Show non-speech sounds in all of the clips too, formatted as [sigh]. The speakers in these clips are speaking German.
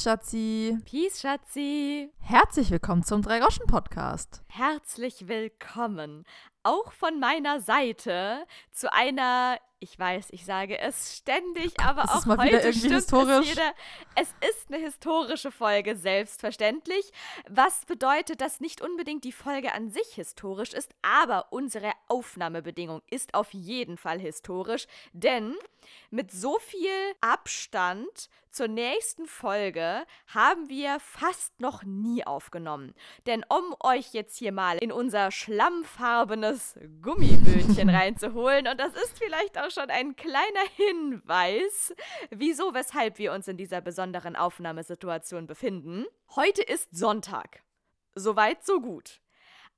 Schatzi. Peace, Schatzi. Herzlich willkommen zum Drei-Groschen-Podcast. Herzlich willkommen. Auch von meiner Seite zu einer, ich weiß, ich sage es ständig, [laughs] aber ist auch mal wieder heute irgendwie stimmt historisch? es jeder. Es ist eine historische Folge, selbstverständlich. Was bedeutet, dass nicht unbedingt die Folge an sich historisch ist, aber unsere Aufnahmebedingung ist auf jeden Fall historisch, denn mit so viel Abstand zur nächsten Folge haben wir fast noch nie aufgenommen. Denn um euch jetzt hier mal in unser schlammfarbenes Gummiböhnchen [laughs] reinzuholen, und das ist vielleicht auch schon ein kleiner Hinweis, wieso, weshalb wir uns in dieser besonderen Aufnahmesituation befinden. Heute ist Sonntag. Soweit, so gut.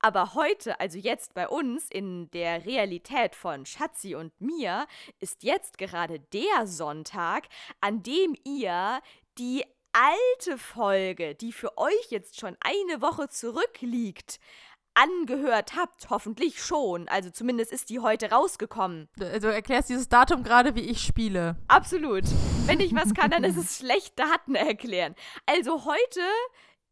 Aber heute, also jetzt bei uns in der Realität von Schatzi und mir, ist jetzt gerade der Sonntag, an dem ihr die alte Folge, die für euch jetzt schon eine Woche zurückliegt, angehört habt. Hoffentlich schon. Also zumindest ist die heute rausgekommen. Du erklärst dieses Datum gerade, wie ich spiele. Absolut. Wenn ich was kann, dann ist es schlecht Daten erklären. Also heute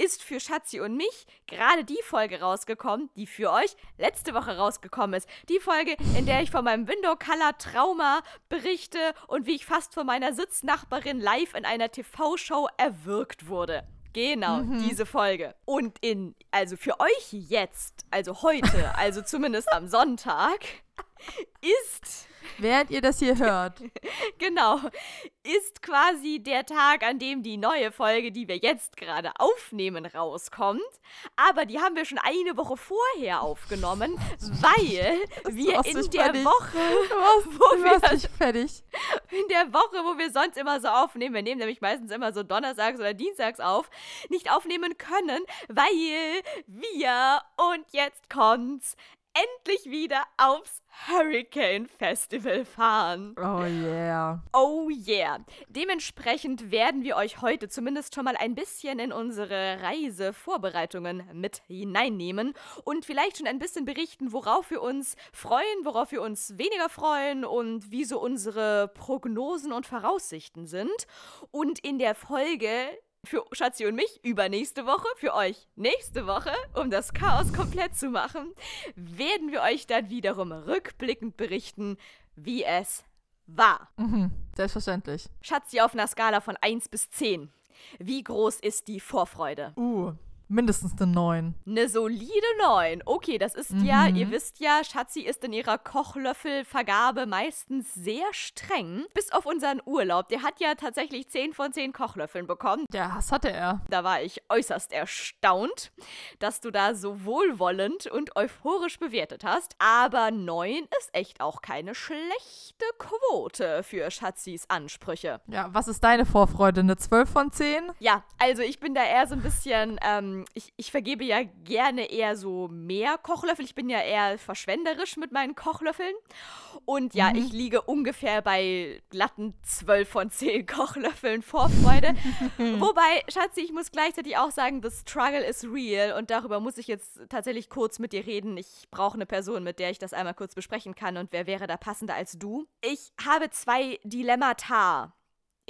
ist für Schatzi und mich gerade die Folge rausgekommen, die für euch letzte Woche rausgekommen ist. Die Folge, in der ich von meinem Window Color Trauma berichte und wie ich fast von meiner Sitznachbarin live in einer TV-Show erwürgt wurde. Genau, diese Folge. Und in, also für euch jetzt, also heute, also zumindest am Sonntag, [laughs] ist Während ihr das hier hört. [laughs] Genau. Ist quasi der Tag, an dem die neue Folge, die wir jetzt gerade aufnehmen, rauskommt. Aber die haben wir schon eine Woche vorher aufgenommen, weil wir in der fertig. Woche, wo wir fertig. in der Woche, wo wir sonst immer so aufnehmen, wir nehmen nämlich meistens immer so donnerstags oder dienstags auf, nicht aufnehmen können, weil wir, und jetzt kommt's, endlich wieder aufs Hurricane Festival fahren. Oh yeah. Oh yeah. Dementsprechend werden wir euch heute zumindest schon mal ein bisschen in unsere Reisevorbereitungen mit hineinnehmen und vielleicht schon ein bisschen berichten, worauf wir uns freuen, worauf wir uns weniger freuen und wie so unsere Prognosen und Voraussichten sind. Und in der Folge für Schatzi und mich übernächste Woche, für euch nächste Woche, um das Chaos komplett zu machen, werden wir euch dann wiederum rückblickend berichten, wie es war. Mhm. Selbstverständlich. Schatzi auf einer Skala von 1 bis 10. Wie groß ist die Vorfreude? Uh, mindestens eine 9. Eine solide 9. Okay, das ist ja, ihr wisst ja, Schatzi ist in ihrer Kochlöffelvergabe meistens sehr streng. Bis auf unseren Urlaub. Der hat ja tatsächlich 10 von 10 Kochlöffeln bekommen. Ja, das hatte er. Da war ich äußerst erstaunt, dass du da so wohlwollend und euphorisch bewertet hast. Aber 9 ist echt auch keine schlechte Quote für Schatzis Ansprüche. Ja, was ist deine Vorfreude? Eine 12 von 10? Ja, also ich bin da eher so ein bisschen, ähm, ich, ich vergebe ja gerne eher so mehr Kochlöffel. Ich bin ja eher verschwenderisch mit meinen Kochlöffeln. Und ja, ich liege ungefähr bei glatten 12 von 10 [laughs] Kochlöffeln Vorfreude. [laughs] Wobei, Schatzi, ich muss gleichzeitig auch sagen, the struggle is real. Und darüber muss ich jetzt tatsächlich kurz mit dir reden. Ich brauche eine Person, mit der ich das einmal kurz besprechen kann. Und wer wäre da passender als du? Ich habe zwei Dilemmata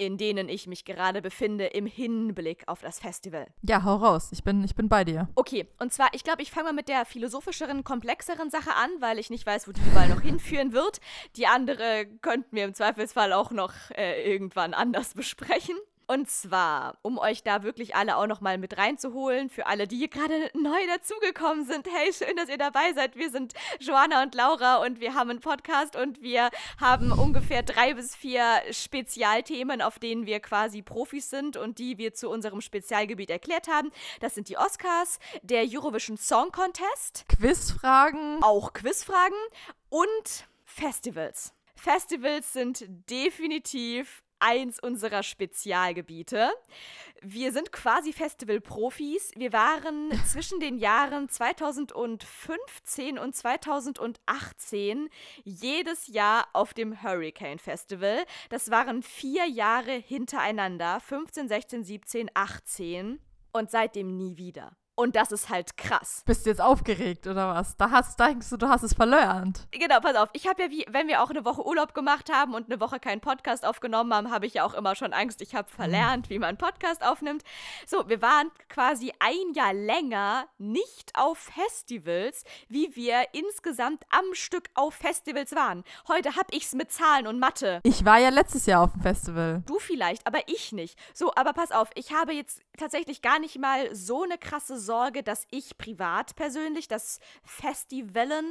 in denen ich mich gerade befinde im Hinblick auf das Festival. Ja, hau raus. Ich bin, ich bin bei dir. Okay, und zwar, ich glaube, ich fange mal mit der philosophischeren, komplexeren Sache an, weil ich nicht weiß, wo die Wahl noch hinführen wird. Die andere könnten wir im Zweifelsfall auch noch äh, irgendwann anders besprechen. Und zwar, um euch da wirklich alle auch noch mal mit reinzuholen, für alle, die hier gerade neu dazugekommen sind. Hey, schön, dass ihr dabei seid. Wir sind Joanna und Laura und wir haben einen Podcast und wir haben ungefähr drei bis vier Spezialthemen, auf denen wir quasi Profis sind und die wir zu unserem Spezialgebiet erklärt haben. Das sind die Oscars, der Eurovision Song Contest, Quizfragen. auch Quizfragen und Festivals. Festivals sind definitiv eins unserer Spezialgebiete. Wir sind quasi Festival-Profis. Wir waren [laughs] zwischen den Jahren 2015 und 2018 jedes Jahr auf dem Hurricane Festival. Das waren vier Jahre hintereinander, 15, 16, 17, 18 und seitdem nie wieder. Und das ist halt krass. Bist du jetzt aufgeregt oder was? Da hast, da denkst du, du hast es verlernt. Genau, pass auf. Ich habe ja, wie, wenn wir auch eine Woche Urlaub gemacht haben und eine Woche keinen Podcast aufgenommen haben, habe ich ja auch immer schon Angst, ich habe verlernt, wie man Podcast aufnimmt. So, wir waren quasi ein Jahr länger nicht auf Festivals, wie wir insgesamt am Stück auf Festivals waren. Heute habe ich es mit Zahlen und Mathe. Ich war ja letztes Jahr auf dem Festival. Du vielleicht, aber ich nicht. So, aber pass auf, ich habe jetzt tatsächlich gar nicht mal so eine krasse Sorge, dass ich privat persönlich das Festivalen,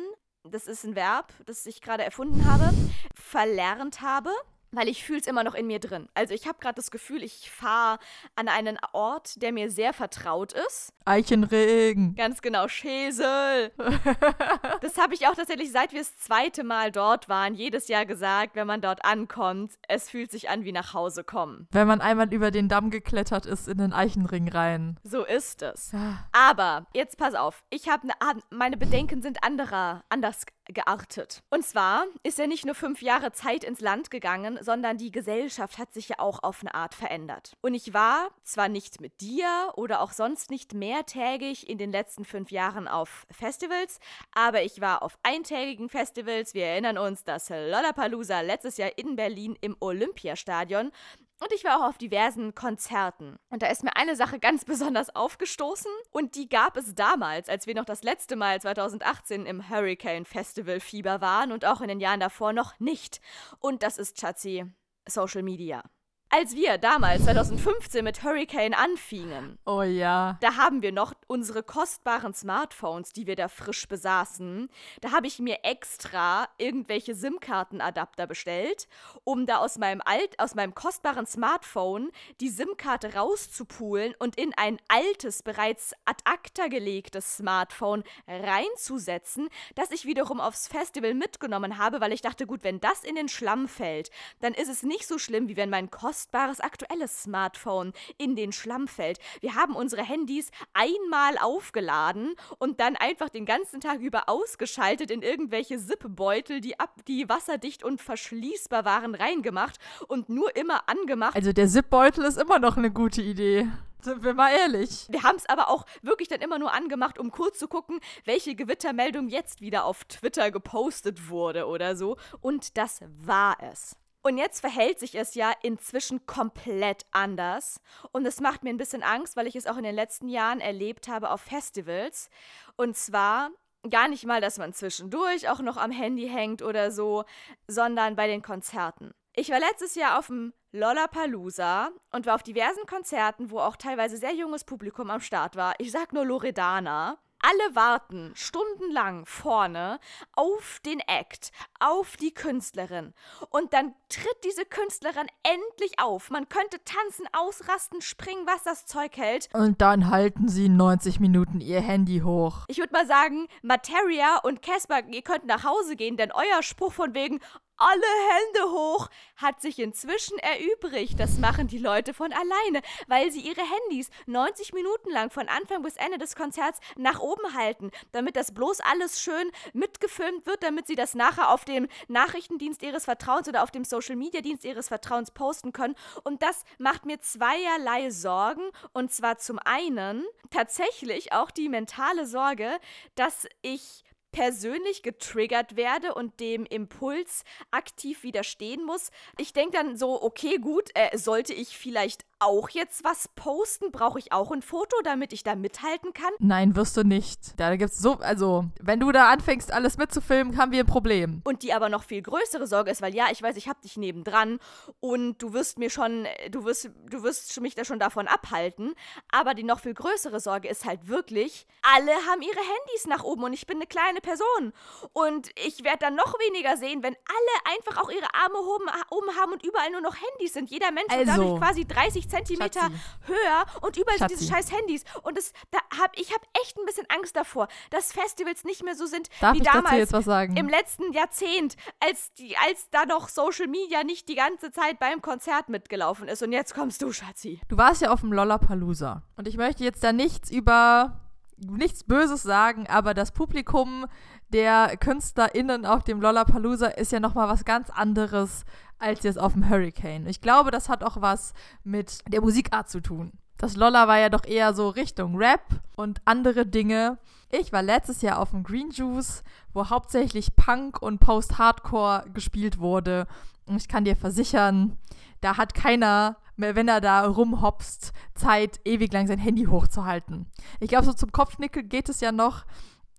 das ist ein Verb, das ich gerade erfunden habe, verlernt habe weil ich fühle es immer noch in mir drin. Also ich habe gerade das Gefühl, ich fahre an einen Ort, der mir sehr vertraut ist. Eichenregen. Ganz genau, Schesel. [laughs] das habe ich auch tatsächlich, seit wir das zweite Mal dort waren, jedes Jahr gesagt, wenn man dort ankommt, es fühlt sich an wie nach Hause kommen. Wenn man einmal über den Damm geklettert ist in den Eichenring rein. So ist es. Aber jetzt pass auf, ich habe ne, meine Bedenken sind anderer, anders geartet. Und zwar ist ja nicht nur fünf Jahre Zeit ins Land gegangen, sondern die Gesellschaft hat sich ja auch auf eine Art verändert. Und ich war zwar nicht mit dir oder auch sonst nicht mehrtägig in den letzten fünf Jahren auf Festivals, aber ich war auf eintägigen Festivals. Wir erinnern uns, das Lollapalooza letztes Jahr in Berlin im Olympiastadion und ich war auch auf diversen Konzerten. Und da ist mir eine Sache ganz besonders aufgestoßen. Und die gab es damals, als wir noch das letzte Mal 2018 im Hurricane Festival Fieber waren und auch in den Jahren davor noch nicht. Und das ist, Schatzi, Social Media. Als wir damals 2015 mit Hurricane anfingen, oh ja, da haben wir noch unsere kostbaren Smartphones, die wir da frisch besaßen. Da habe ich mir extra irgendwelche SIM-Kartenadapter bestellt, um da aus meinem alt aus meinem kostbaren Smartphone die SIM-Karte rauszupulen und in ein altes bereits ad acta gelegtes Smartphone reinzusetzen, das ich wiederum aufs Festival mitgenommen habe, weil ich dachte, gut, wenn das in den Schlamm fällt, dann ist es nicht so schlimm, wie wenn mein kostbares kostbares aktuelles Smartphone in den Schlamm fällt. Wir haben unsere Handys einmal aufgeladen und dann einfach den ganzen Tag über ausgeschaltet in irgendwelche Zipbeutel, die ab, die wasserdicht und verschließbar waren, reingemacht und nur immer angemacht. Also der Zipbeutel ist immer noch eine gute Idee. Sind wir mal ehrlich. Wir haben es aber auch wirklich dann immer nur angemacht, um kurz zu gucken, welche Gewittermeldung jetzt wieder auf Twitter gepostet wurde oder so. Und das war es. Und jetzt verhält sich es ja inzwischen komplett anders. Und es macht mir ein bisschen Angst, weil ich es auch in den letzten Jahren erlebt habe auf Festivals. Und zwar gar nicht mal, dass man zwischendurch auch noch am Handy hängt oder so, sondern bei den Konzerten. Ich war letztes Jahr auf dem Lollapalooza und war auf diversen Konzerten, wo auch teilweise sehr junges Publikum am Start war. Ich sag nur Loredana. Alle warten stundenlang vorne auf den Act, auf die Künstlerin. Und dann tritt diese Künstlerin endlich auf. Man könnte tanzen, ausrasten, springen, was das Zeug hält. Und dann halten sie 90 Minuten ihr Handy hoch. Ich würde mal sagen, Materia und Casper, ihr könnt nach Hause gehen, denn euer Spruch von wegen, alle Hände hoch hat sich inzwischen erübrigt. Das machen die Leute von alleine, weil sie ihre Handys 90 Minuten lang von Anfang bis Ende des Konzerts nach oben halten, damit das bloß alles schön mitgefilmt wird, damit sie das nachher auf dem Nachrichtendienst ihres Vertrauens oder auf dem Social Media Dienst ihres Vertrauens posten können. Und das macht mir zweierlei Sorgen. Und zwar zum einen tatsächlich auch die mentale Sorge, dass ich persönlich getriggert werde und dem Impuls aktiv widerstehen muss. Ich denke dann so, okay, gut, äh, sollte ich vielleicht auch jetzt was posten? Brauche ich auch ein Foto, damit ich da mithalten kann? Nein, wirst du nicht. Da gibt's so, also, wenn du da anfängst, alles mitzufilmen, haben wir ein Problem. Und die aber noch viel größere Sorge ist, weil ja, ich weiß, ich hab dich nebendran und du wirst mir schon, du wirst, du wirst mich da schon davon abhalten. Aber die noch viel größere Sorge ist halt wirklich, alle haben ihre Handys nach oben und ich bin eine kleine Person. Und ich werde dann noch weniger sehen, wenn alle einfach auch ihre Arme oben, oben haben und überall nur noch Handys sind. Jeder Mensch also. dadurch quasi 30 Zentimeter Schatzi. höher und überall sind diese scheiß Handys. Und das, da hab, ich habe echt ein bisschen Angst davor, dass Festivals nicht mehr so sind Darf wie ich damals jetzt was sagen? im letzten Jahrzehnt, als, die, als da noch Social Media nicht die ganze Zeit beim Konzert mitgelaufen ist. Und jetzt kommst du, Schatzi. Du warst ja auf dem Lollapalooza. Und ich möchte jetzt da nichts über nichts Böses sagen, aber das Publikum der KünstlerInnen auf dem Lollapalooza ist ja nochmal was ganz anderes als jetzt auf dem Hurricane. Ich glaube, das hat auch was mit der Musikart zu tun. Das Lolla war ja doch eher so Richtung Rap und andere Dinge. Ich war letztes Jahr auf dem Green Juice, wo hauptsächlich Punk und Post-Hardcore gespielt wurde. Und ich kann dir versichern, da hat keiner, wenn er da rumhopst, Zeit, ewig lang sein Handy hochzuhalten. Ich glaube, so zum Kopfnickel geht es ja noch.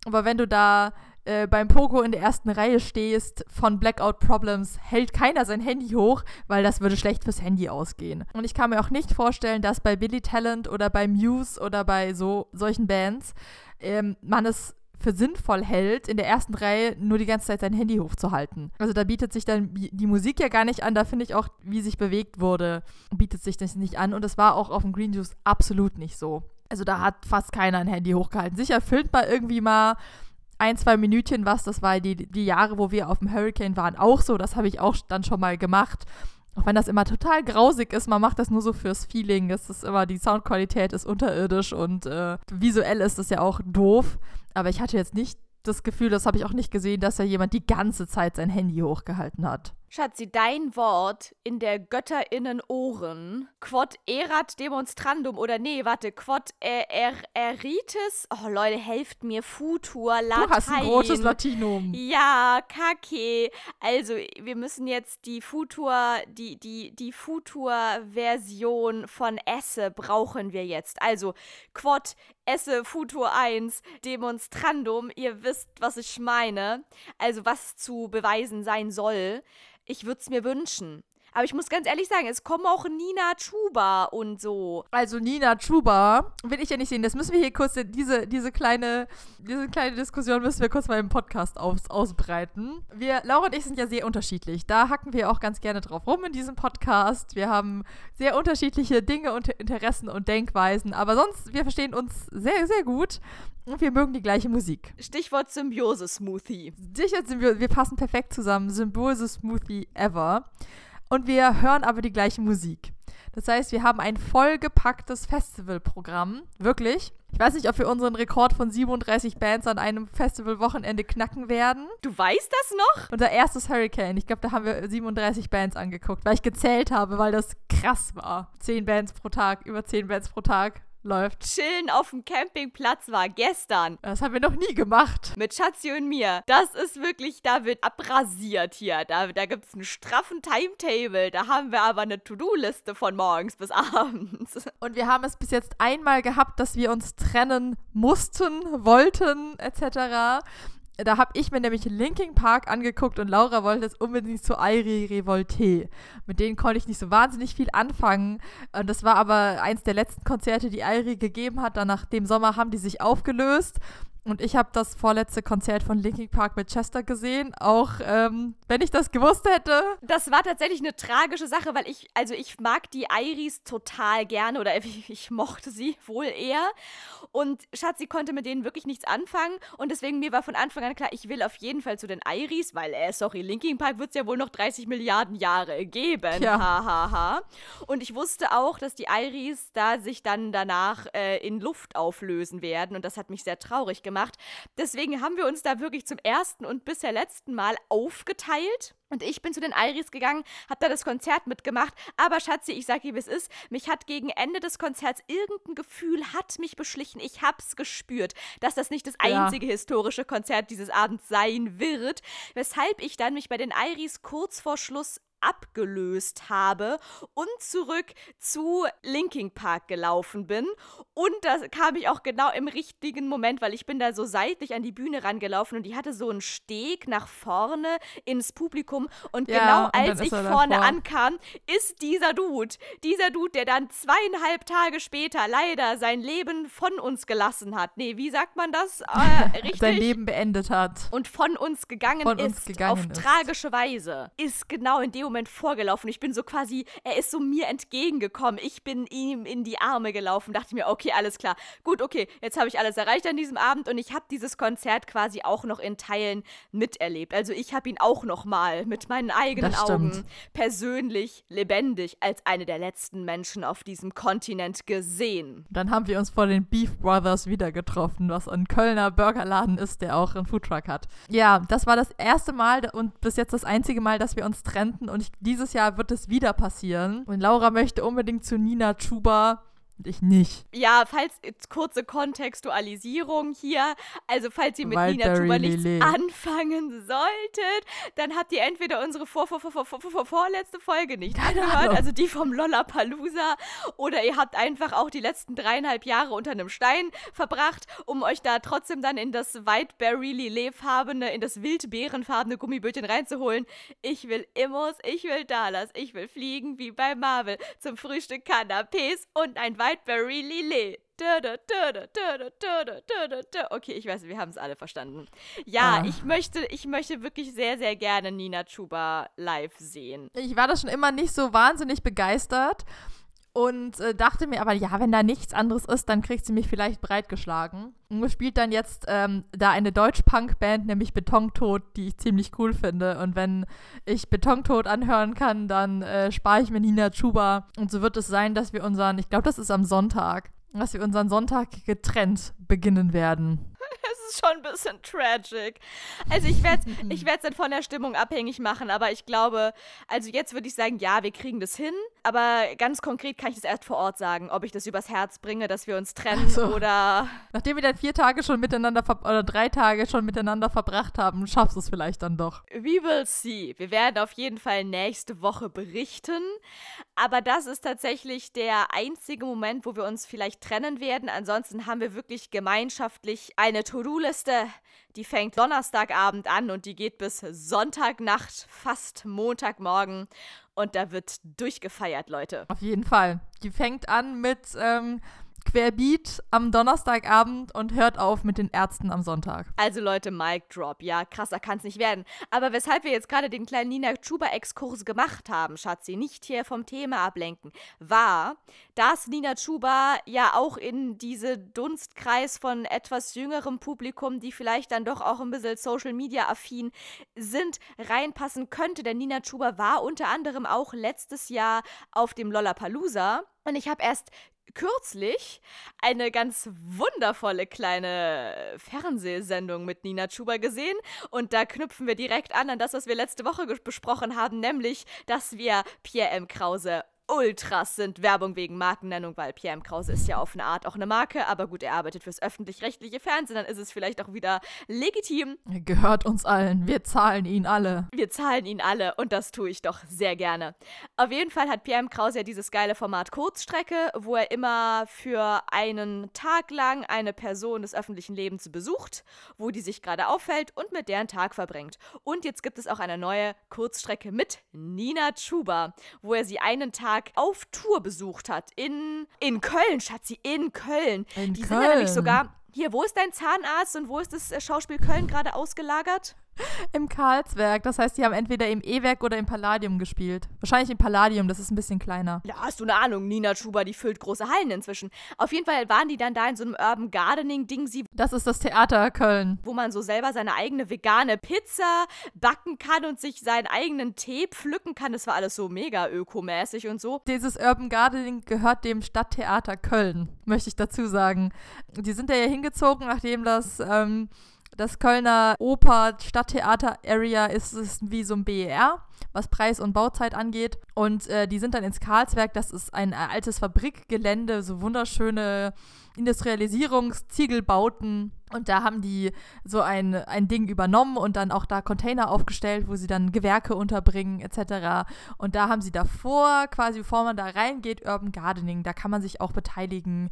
Aber wenn du da äh, beim Pogo in der ersten Reihe stehst von Blackout Problems, hält keiner sein Handy hoch, weil das würde schlecht fürs Handy ausgehen. Und ich kann mir auch nicht vorstellen, dass bei Billy Talent oder bei Muse oder bei so solchen Bands ähm, man es für sinnvoll hält, in der ersten Reihe nur die ganze Zeit sein Handy hochzuhalten. Also da bietet sich dann die Musik ja gar nicht an. Da finde ich auch, wie sich bewegt wurde, bietet sich das nicht an. Und es war auch auf dem Green Juice absolut nicht so. Also da hat fast keiner ein Handy hochgehalten. Sicher filmt man irgendwie mal ein, zwei Minütchen was. Das war die, die Jahre, wo wir auf dem Hurricane waren, auch so. Das habe ich auch dann schon mal gemacht. Auch wenn das immer total grausig ist, man macht das nur so fürs Feeling. Das ist immer, die Soundqualität ist unterirdisch und äh, visuell ist das ja auch doof. Aber ich hatte jetzt nicht das Gefühl, das habe ich auch nicht gesehen, dass da jemand die ganze Zeit sein Handy hochgehalten hat. Schatzi, dein Wort in der Götterinnen Ohren. Quod erat demonstrandum oder nee, warte, quod er, er, eritis. Oh Leute, helft mir. Futur, Latein. Du hast ein großes Latinum. Ja, kacke. Also, wir müssen jetzt die Futur, die, die, die Futur-Version von Esse brauchen wir jetzt. Also, quod esse Futur 1 demonstrandum. Ihr wisst, was ich meine. Also, was zu beweisen sein soll. Ich würde es mir wünschen. Aber ich muss ganz ehrlich sagen, es kommen auch Nina Chuba und so. Also Nina Chuba will ich ja nicht sehen. Das müssen wir hier kurz, diese, diese, kleine, diese kleine Diskussion müssen wir kurz mal im Podcast aus, ausbreiten. Wir, Laura und ich sind ja sehr unterschiedlich. Da hacken wir auch ganz gerne drauf rum in diesem Podcast. Wir haben sehr unterschiedliche Dinge und Interessen und Denkweisen. Aber sonst, wir verstehen uns sehr, sehr gut. Und wir mögen die gleiche Musik. Stichwort Symbiose-Smoothie. Sicher, wir passen perfekt zusammen. Symbiose-Smoothie ever und wir hören aber die gleiche Musik. Das heißt, wir haben ein vollgepacktes Festivalprogramm. Wirklich. Ich weiß nicht, ob wir unseren Rekord von 37 Bands an einem Festivalwochenende knacken werden. Du weißt das noch? Unser erstes Hurricane. Ich glaube, da haben wir 37 Bands angeguckt, weil ich gezählt habe, weil das krass war. 10 Bands pro Tag, über 10 Bands pro Tag läuft. Chillen auf dem Campingplatz war gestern. Das haben wir noch nie gemacht. Mit Schatzi und mir. Das ist wirklich, da wird abrasiert hier. Da, da gibt es einen straffen Timetable. Da haben wir aber eine To-Do-Liste von morgens bis [laughs] abends. Und wir haben es bis jetzt einmal gehabt, dass wir uns trennen mussten, wollten, etc da habe ich mir nämlich Linking Park angeguckt und Laura wollte jetzt unbedingt zu Airi Revolte. Mit denen konnte ich nicht so wahnsinnig viel anfangen. Und das war aber eins der letzten Konzerte, die Airi gegeben hat. Dann nach dem Sommer haben die sich aufgelöst. Und ich habe das vorletzte Konzert von Linkin Park mit Chester gesehen, auch ähm, wenn ich das gewusst hätte. Das war tatsächlich eine tragische Sache, weil ich, also ich mag die Iris total gerne oder ich, [laughs] ich mochte sie wohl eher. Und Schatzi konnte mit denen wirklich nichts anfangen und deswegen mir war von Anfang an klar, ich will auf jeden Fall zu den Iris, weil, äh, sorry, Linkin Park wird es ja wohl noch 30 Milliarden Jahre geben. Ja. Ha, ha, ha. Und ich wusste auch, dass die Iris da sich dann danach äh, in Luft auflösen werden und das hat mich sehr traurig gemacht gemacht. Deswegen haben wir uns da wirklich zum ersten und bisher letzten Mal aufgeteilt. Und ich bin zu den Iris gegangen, hab da das Konzert mitgemacht. Aber Schatzi, ich sag dir, wie es ist. Mich hat gegen Ende des Konzerts irgendein Gefühl hat mich beschlichen. Ich hab's gespürt, dass das nicht das einzige ja. historische Konzert dieses Abends sein wird. Weshalb ich dann mich bei den Iris kurz vor Schluss abgelöst habe und zurück zu Linking Park gelaufen bin. Und da kam ich auch genau im richtigen Moment, weil ich bin da so seitlich an die Bühne rangelaufen und die hatte so einen Steg nach vorne ins Publikum. Und ja, genau und als ich vorne davor. ankam, ist dieser Dude, dieser Dude, der dann zweieinhalb Tage später leider sein Leben von uns gelassen hat. Nee, wie sagt man das? Äh, [laughs] richtig? sein Leben beendet hat. Und von uns gegangen von ist. Uns gegangen auf ist. tragische Weise. Ist genau in dem Moment vorgelaufen. Ich bin so quasi, er ist so mir entgegengekommen. Ich bin ihm in die Arme gelaufen. Dachte mir, okay, alles klar. Gut, okay, jetzt habe ich alles erreicht an diesem Abend und ich habe dieses Konzert quasi auch noch in Teilen miterlebt. Also ich habe ihn auch noch mal mit meinen eigenen Augen persönlich lebendig als eine der letzten Menschen auf diesem Kontinent gesehen. Dann haben wir uns vor den Beef Brothers wieder getroffen, was ein Kölner Burgerladen ist, der auch einen Foodtruck hat. Ja, das war das erste Mal und bis jetzt das einzige Mal, dass wir uns trennten und ich, dieses Jahr wird es wieder passieren. Und Laura möchte unbedingt zu Nina Chuba ich nicht. Ja, falls, kurze Kontextualisierung hier, also falls ihr mit Wildberry Nina Chuba nichts Lillet. anfangen solltet, dann habt ihr entweder unsere vor, vor, vor, vor, vor, vor, vorletzte Folge nicht Keine angehört, Ahnung. also die vom Lollapalooza, oder ihr habt einfach auch die letzten dreieinhalb Jahre unter einem Stein verbracht, um euch da trotzdem dann in das Whiteberry Lillet-farbene, in das wildbeerenfarbene Gummibötchen reinzuholen. Ich will Immos, ich will Dallas, ich will fliegen wie bei Marvel. Zum Frühstück Canapés und ein Whiteberry Lillet. Okay, ich weiß, wir haben es alle verstanden. Ja, ah. ich möchte, ich möchte wirklich sehr, sehr gerne Nina Chuba live sehen. Ich war da schon immer nicht so wahnsinnig begeistert und äh, dachte mir aber, ja, wenn da nichts anderes ist, dann kriegt sie mich vielleicht breitgeschlagen. Und spielt dann jetzt ähm, da eine Deutsch-Punk-Band, nämlich Betontod, die ich ziemlich cool finde. Und wenn ich Betontod anhören kann, dann äh, spare ich mir Nina Chuba. Und so wird es sein, dass wir unseren, ich glaube, das ist am Sonntag, dass wir unseren Sonntag getrennt beginnen werden. [laughs] Es ist schon ein bisschen tragic. Also ich werde es ich werd's dann von der Stimmung abhängig machen, aber ich glaube, also jetzt würde ich sagen, ja, wir kriegen das hin, aber ganz konkret kann ich das erst vor Ort sagen, ob ich das übers Herz bringe, dass wir uns trennen Ach so. oder Nachdem wir dann vier Tage schon miteinander, oder drei Tage schon miteinander verbracht haben, schaffst du es vielleicht dann doch. We will see. Wir werden auf jeden Fall nächste Woche berichten. Aber das ist tatsächlich der einzige Moment, wo wir uns vielleicht trennen werden. Ansonsten haben wir wirklich gemeinschaftlich eine To-Do-Liste. Die fängt Donnerstagabend an und die geht bis Sonntagnacht, fast Montagmorgen. Und da wird durchgefeiert, Leute. Auf jeden Fall. Die fängt an mit ähm, Querbeat am Donnerstagabend und hört auf mit den Ärzten am Sonntag. Also Leute, Mic Drop, ja, krasser kann es nicht werden. Aber weshalb wir jetzt gerade den kleinen Nina Chuba-Exkurs gemacht haben, Schatzi, nicht hier vom Thema ablenken, war, dass Nina Chuba ja auch in diese Dunstkreis von etwas jüngerem Publikum, die vielleicht dann doch auch ein bisschen Social-Media-affin sind, reinpassen könnte. Denn Nina Chuba war unter anderem auch letztes Jahr auf dem Lollapalooza. Und ich habe erst kürzlich eine ganz wundervolle kleine Fernsehsendung mit Nina Chuba gesehen. Und da knüpfen wir direkt an an das, was wir letzte Woche besprochen haben, nämlich, dass wir Pierre M. Krause Ultras sind. Werbung wegen Markennennung, weil Pierre M. Krause ist ja auf eine Art auch eine Marke, aber gut, er arbeitet fürs öffentlich-rechtliche Fernsehen, dann ist es vielleicht auch wieder legitim. Gehört uns allen. Wir zahlen ihn alle. Wir zahlen ihn alle und das tue ich doch sehr gerne. Auf jeden Fall hat Pierre M. Krause ja dieses geile Format Kurzstrecke, wo er immer für einen Tag lang eine Person des öffentlichen Lebens besucht, wo die sich gerade auffällt und mit deren Tag verbringt. Und jetzt gibt es auch eine neue Kurzstrecke mit Nina Chuba, wo er sie einen Tag auf Tour besucht hat. In, in Köln, Schatzi, in Köln. In die sind ja nämlich Köln. sogar. Hier, wo ist dein Zahnarzt und wo ist das äh, Schauspiel Köln gerade ausgelagert? [laughs] Im Karlswerk. Das heißt, die haben entweder im E-Werk oder im Palladium gespielt. Wahrscheinlich im Palladium, das ist ein bisschen kleiner. Ja, hast du eine Ahnung, Nina Schuber, die füllt große Hallen inzwischen. Auf jeden Fall waren die dann da in so einem Urban Gardening-Ding, sie- Das ist das Theater Köln. wo man so selber seine eigene vegane Pizza backen kann und sich seinen eigenen Tee pflücken kann. Das war alles so mega ökomäßig und so. Dieses Urban Gardening gehört dem Stadttheater Köln, möchte ich dazu sagen. Die sind da ja hingezogen, nachdem das, ähm, das Kölner Oper Stadttheater Area ist, ist wie so ein BER, was Preis und Bauzeit angeht. Und äh, die sind dann ins Karlswerk, das ist ein äh, altes Fabrikgelände, so wunderschöne Industrialisierungsziegelbauten. Und da haben die so ein, ein Ding übernommen und dann auch da Container aufgestellt, wo sie dann Gewerke unterbringen etc. Und da haben sie davor, quasi bevor man da reingeht, Urban Gardening, da kann man sich auch beteiligen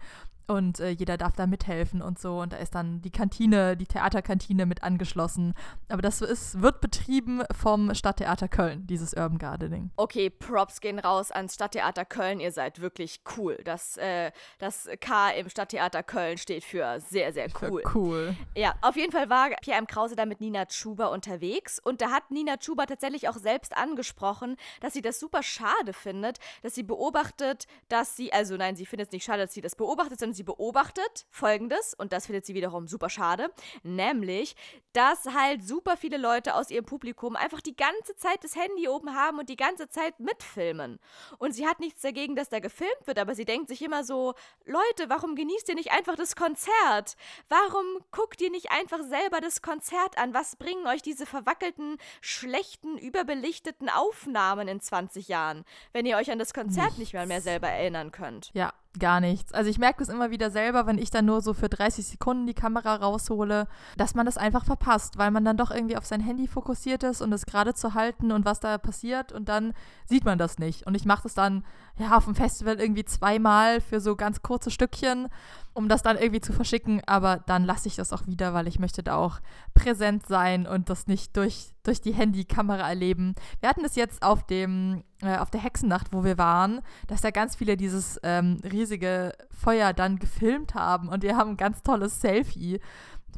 und äh, jeder darf da mithelfen und so. Und da ist dann die Kantine, die Theaterkantine mit angeschlossen. Aber das ist, wird betrieben vom Stadttheater Köln, dieses Urban Gardening. Okay, Props gehen raus ans Stadttheater Köln. Ihr seid wirklich cool. Das, äh, das K im Stadttheater Köln steht für sehr, sehr cool. Cool. Ja, auf jeden Fall war Pierre M. Krause da mit Nina Chuba unterwegs und da hat Nina Chuba tatsächlich auch selbst angesprochen, dass sie das super schade findet, dass sie beobachtet, dass sie, also nein, sie findet es nicht schade, dass sie das beobachtet, sondern sie beobachtet folgendes und das findet sie wiederum super schade, nämlich, dass halt super viele Leute aus ihrem Publikum einfach die ganze Zeit das Handy oben haben und die ganze Zeit mitfilmen. Und sie hat nichts dagegen, dass da gefilmt wird, aber sie denkt sich immer so, Leute, warum genießt ihr nicht einfach das Konzert? Warum guckt ihr nicht einfach selber das Konzert an? Was bringen euch diese verwackelten, schlechten, überbelichteten Aufnahmen in 20 Jahren, wenn ihr euch an das Konzert nicht mal mehr selber erinnern könnt? Ja, gar nichts. Also ich merke das immer wieder selber, wenn ich dann nur so für 30 Sekunden die Kamera raushole, dass man das einfach verpasst, weil man dann doch irgendwie auf sein Handy fokussiert ist und es gerade zu halten und was da passiert und dann sieht man das nicht. Und ich mache das dann ja auf dem Festival irgendwie zweimal für so ganz kurze Stückchen, um das dann irgendwie zu verschicken, aber dann lasse ich das auch wieder, weil ich möchte da auch präsent sein und das nicht durch, durch die Handykamera erleben. Wir hatten das jetzt auf dem äh, auf der Hexennacht, wo wir waren, dass da ganz viele dieses ähm, riesige Feuer dann gefilmt haben und wir haben ein ganz tolles Selfie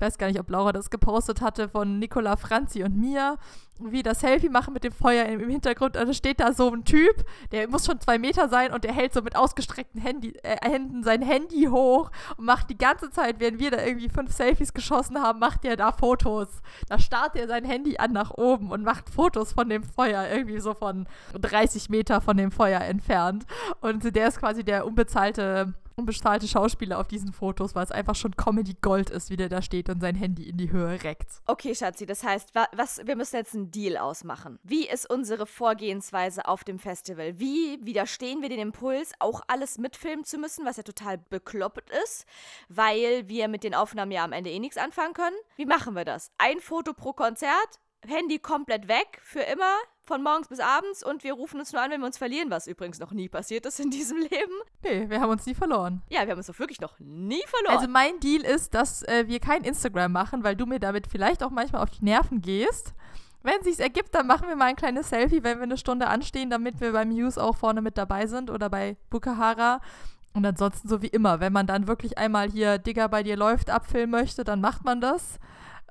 ich weiß gar nicht, ob Laura das gepostet hatte, von Nicola Franzi und mir, wie das Selfie machen mit dem Feuer im, Hintergrund. Also steht da so ein Typ, der muss schon zwei Meter sein und der hält so mit ausgestreckten Handy, äh, Händen sein Handy hoch und macht die ganze Zeit, während wir da irgendwie fünf Selfies geschossen haben, macht er da Fotos. Da starrt er sein Handy an nach oben und macht Fotos von dem Feuer, irgendwie so von 30 Meter von dem Feuer entfernt. Und der ist quasi der unbezahlte unbezahlte Schauspieler auf diesen Fotos, weil es einfach schon Comedy Gold ist, wie der da steht und sein Handy in die Höhe reckt. Okay, Schatzi, das heißt, was, wir müssen jetzt einen Deal ausmachen. Wie ist unsere Vorgehensweise auf dem Festival? Wie widerstehen wir den Impuls, auch alles mitfilmen zu müssen, was ja total bekloppt ist, weil wir mit den Aufnahmen ja am Ende eh nichts anfangen können? Wie machen wir das? Ein Foto pro Konzert? Handy komplett weg für immer, von morgens bis abends und wir rufen uns nur an, wenn wir uns verlieren, was übrigens noch nie passiert ist in diesem [laughs] Leben. Nee, wir haben uns nie verloren. Ja, wir haben uns doch wirklich noch nie verloren. Also mein Deal ist, dass äh, wir kein Instagram machen, weil du mir damit vielleicht auch manchmal auf die Nerven gehst. Wenn es sich ergibt, dann machen wir mal ein kleines Selfie, wenn wir eine Stunde anstehen, damit wir beim News auch vorne mit dabei sind oder bei Bukahara. Und ansonsten so wie immer, wenn man dann wirklich einmal hier Digger bei dir läuft abfilmen möchte, dann macht man das.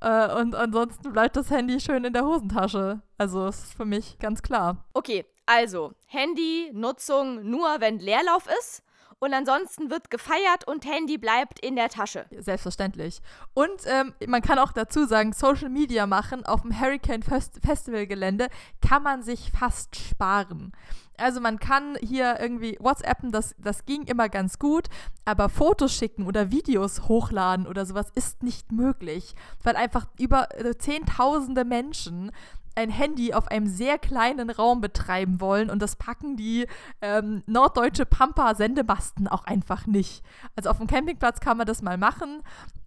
Äh, und ansonsten bleibt das Handy schön in der Hosentasche. Also ist für mich ganz klar. Okay, also Handy-Nutzung nur, wenn Leerlauf ist. Und ansonsten wird gefeiert und Handy bleibt in der Tasche. Selbstverständlich. Und ähm, man kann auch dazu sagen, Social Media machen auf dem Hurricane Fest Festival Gelände kann man sich fast sparen. Also man kann hier irgendwie WhatsAppen, das, das ging immer ganz gut, aber Fotos schicken oder Videos hochladen oder sowas ist nicht möglich, weil einfach über äh, Zehntausende Menschen ein Handy auf einem sehr kleinen Raum betreiben wollen und das packen die ähm, norddeutsche Pampa-Sendemasten auch einfach nicht. Also auf dem Campingplatz kann man das mal machen,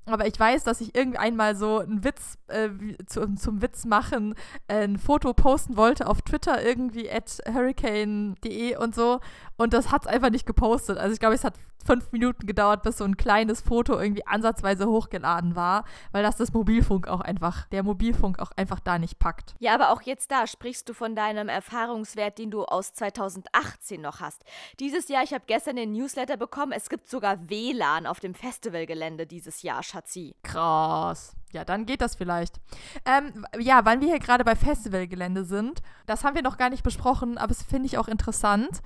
aber ich weiß, dass ich irgendwann mal so einen Witz äh, zu, zum Witz machen, äh, ein Foto posten wollte auf Twitter irgendwie at hurricane.de und so. Und das hat es einfach nicht gepostet. Also ich glaube, es hat fünf Minuten gedauert, bis so ein kleines Foto irgendwie ansatzweise hochgeladen war, weil das das Mobilfunk auch einfach, der Mobilfunk auch einfach da nicht packt. Ja, aber auch jetzt da sprichst du von deinem Erfahrungswert, den du aus 2018 noch hast. Dieses Jahr, ich habe gestern den Newsletter bekommen, es gibt sogar WLAN auf dem Festivalgelände dieses Jahr, Schatzi. Krass. Ja, dann geht das vielleicht. Ähm, ja, weil wir hier gerade bei Festivalgelände sind, das haben wir noch gar nicht besprochen, aber es finde ich auch interessant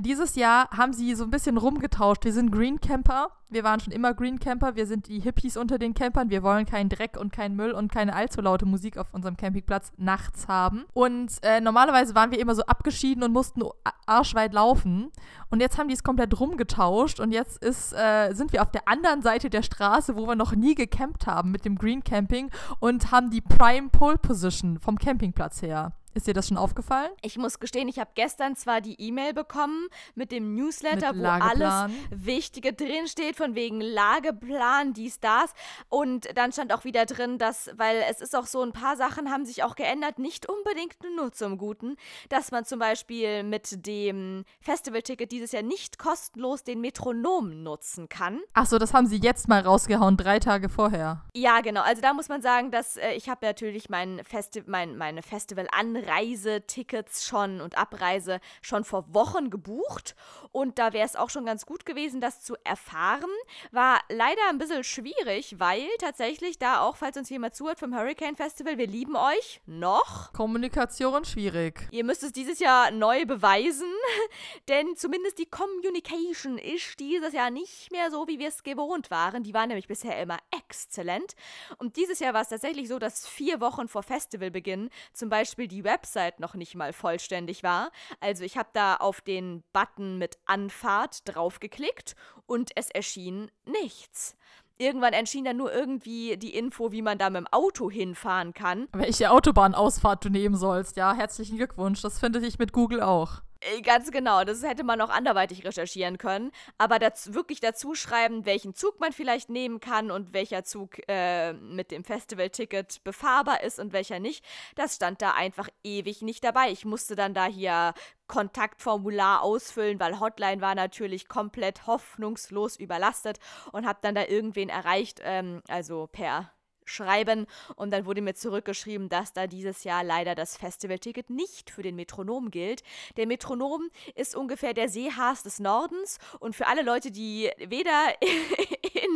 dieses Jahr haben sie so ein bisschen rumgetauscht. Wir sind Green Camper. Wir waren schon immer Green Camper. Wir sind die Hippies unter den Campern. Wir wollen keinen Dreck und keinen Müll und keine allzu laute Musik auf unserem Campingplatz nachts haben. Und äh, normalerweise waren wir immer so abgeschieden und mussten arschweit laufen. Und jetzt haben die es komplett rumgetauscht. Und jetzt ist, äh, sind wir auf der anderen Seite der Straße, wo wir noch nie gecampt haben mit dem Green Camping und haben die Prime Pole Position vom Campingplatz her. Ist dir das schon aufgefallen? Ich muss gestehen, ich habe gestern zwar die E-Mail bekommen mit dem Newsletter, mit wo alles Wichtige drinsteht, von wegen Lageplan, dies, das. Und dann stand auch wieder drin, dass, weil es ist auch so, ein paar Sachen haben sich auch geändert, nicht unbedingt nur zum Guten, dass man zum Beispiel mit dem Festivalticket dieses Jahr nicht kostenlos den Metronom nutzen kann. Achso, das haben sie jetzt mal rausgehauen, drei Tage vorher. Ja, genau. Also da muss man sagen, dass äh, ich habe natürlich mein Festi mein, meine Festival-Anreise Reisetickets schon und Abreise schon vor Wochen gebucht. Und da wäre es auch schon ganz gut gewesen, das zu erfahren. War leider ein bisschen schwierig, weil tatsächlich da auch, falls uns jemand zuhört vom Hurricane Festival, wir lieben euch noch. Kommunikation schwierig. Ihr müsst es dieses Jahr neu beweisen, [laughs] denn zumindest die Communication ist dieses Jahr nicht mehr so, wie wir es gewohnt waren. Die war nämlich bisher immer exzellent. Und dieses Jahr war es tatsächlich so, dass vier Wochen vor Festivalbeginn zum Beispiel die Website noch nicht mal vollständig war. Also ich habe da auf den Button mit Anfahrt draufgeklickt und es erschien nichts. Irgendwann erschien dann nur irgendwie die Info, wie man da mit dem Auto hinfahren kann. Welche Autobahnausfahrt du nehmen sollst, ja, herzlichen Glückwunsch. Das finde ich mit Google auch. Äh, Ganz genau, das hätte man auch anderweitig recherchieren können. Aber dazu, wirklich dazu schreiben, welchen Zug man vielleicht nehmen kann und welcher Zug äh, mit dem Festivalticket befahrbar ist und welcher nicht, das stand da einfach ewig nicht dabei. Ich musste dann da hier Kontaktformular ausfüllen, weil Hotline war natürlich komplett hoffnungslos überlastet und habe dann da irgendwen erreicht, ähm, also per schreiben und dann wurde mir zurückgeschrieben, dass da dieses Jahr leider das Festivalticket nicht für den Metronom gilt. Der Metronom ist ungefähr der Seehaas des Nordens und für alle Leute, die weder [laughs]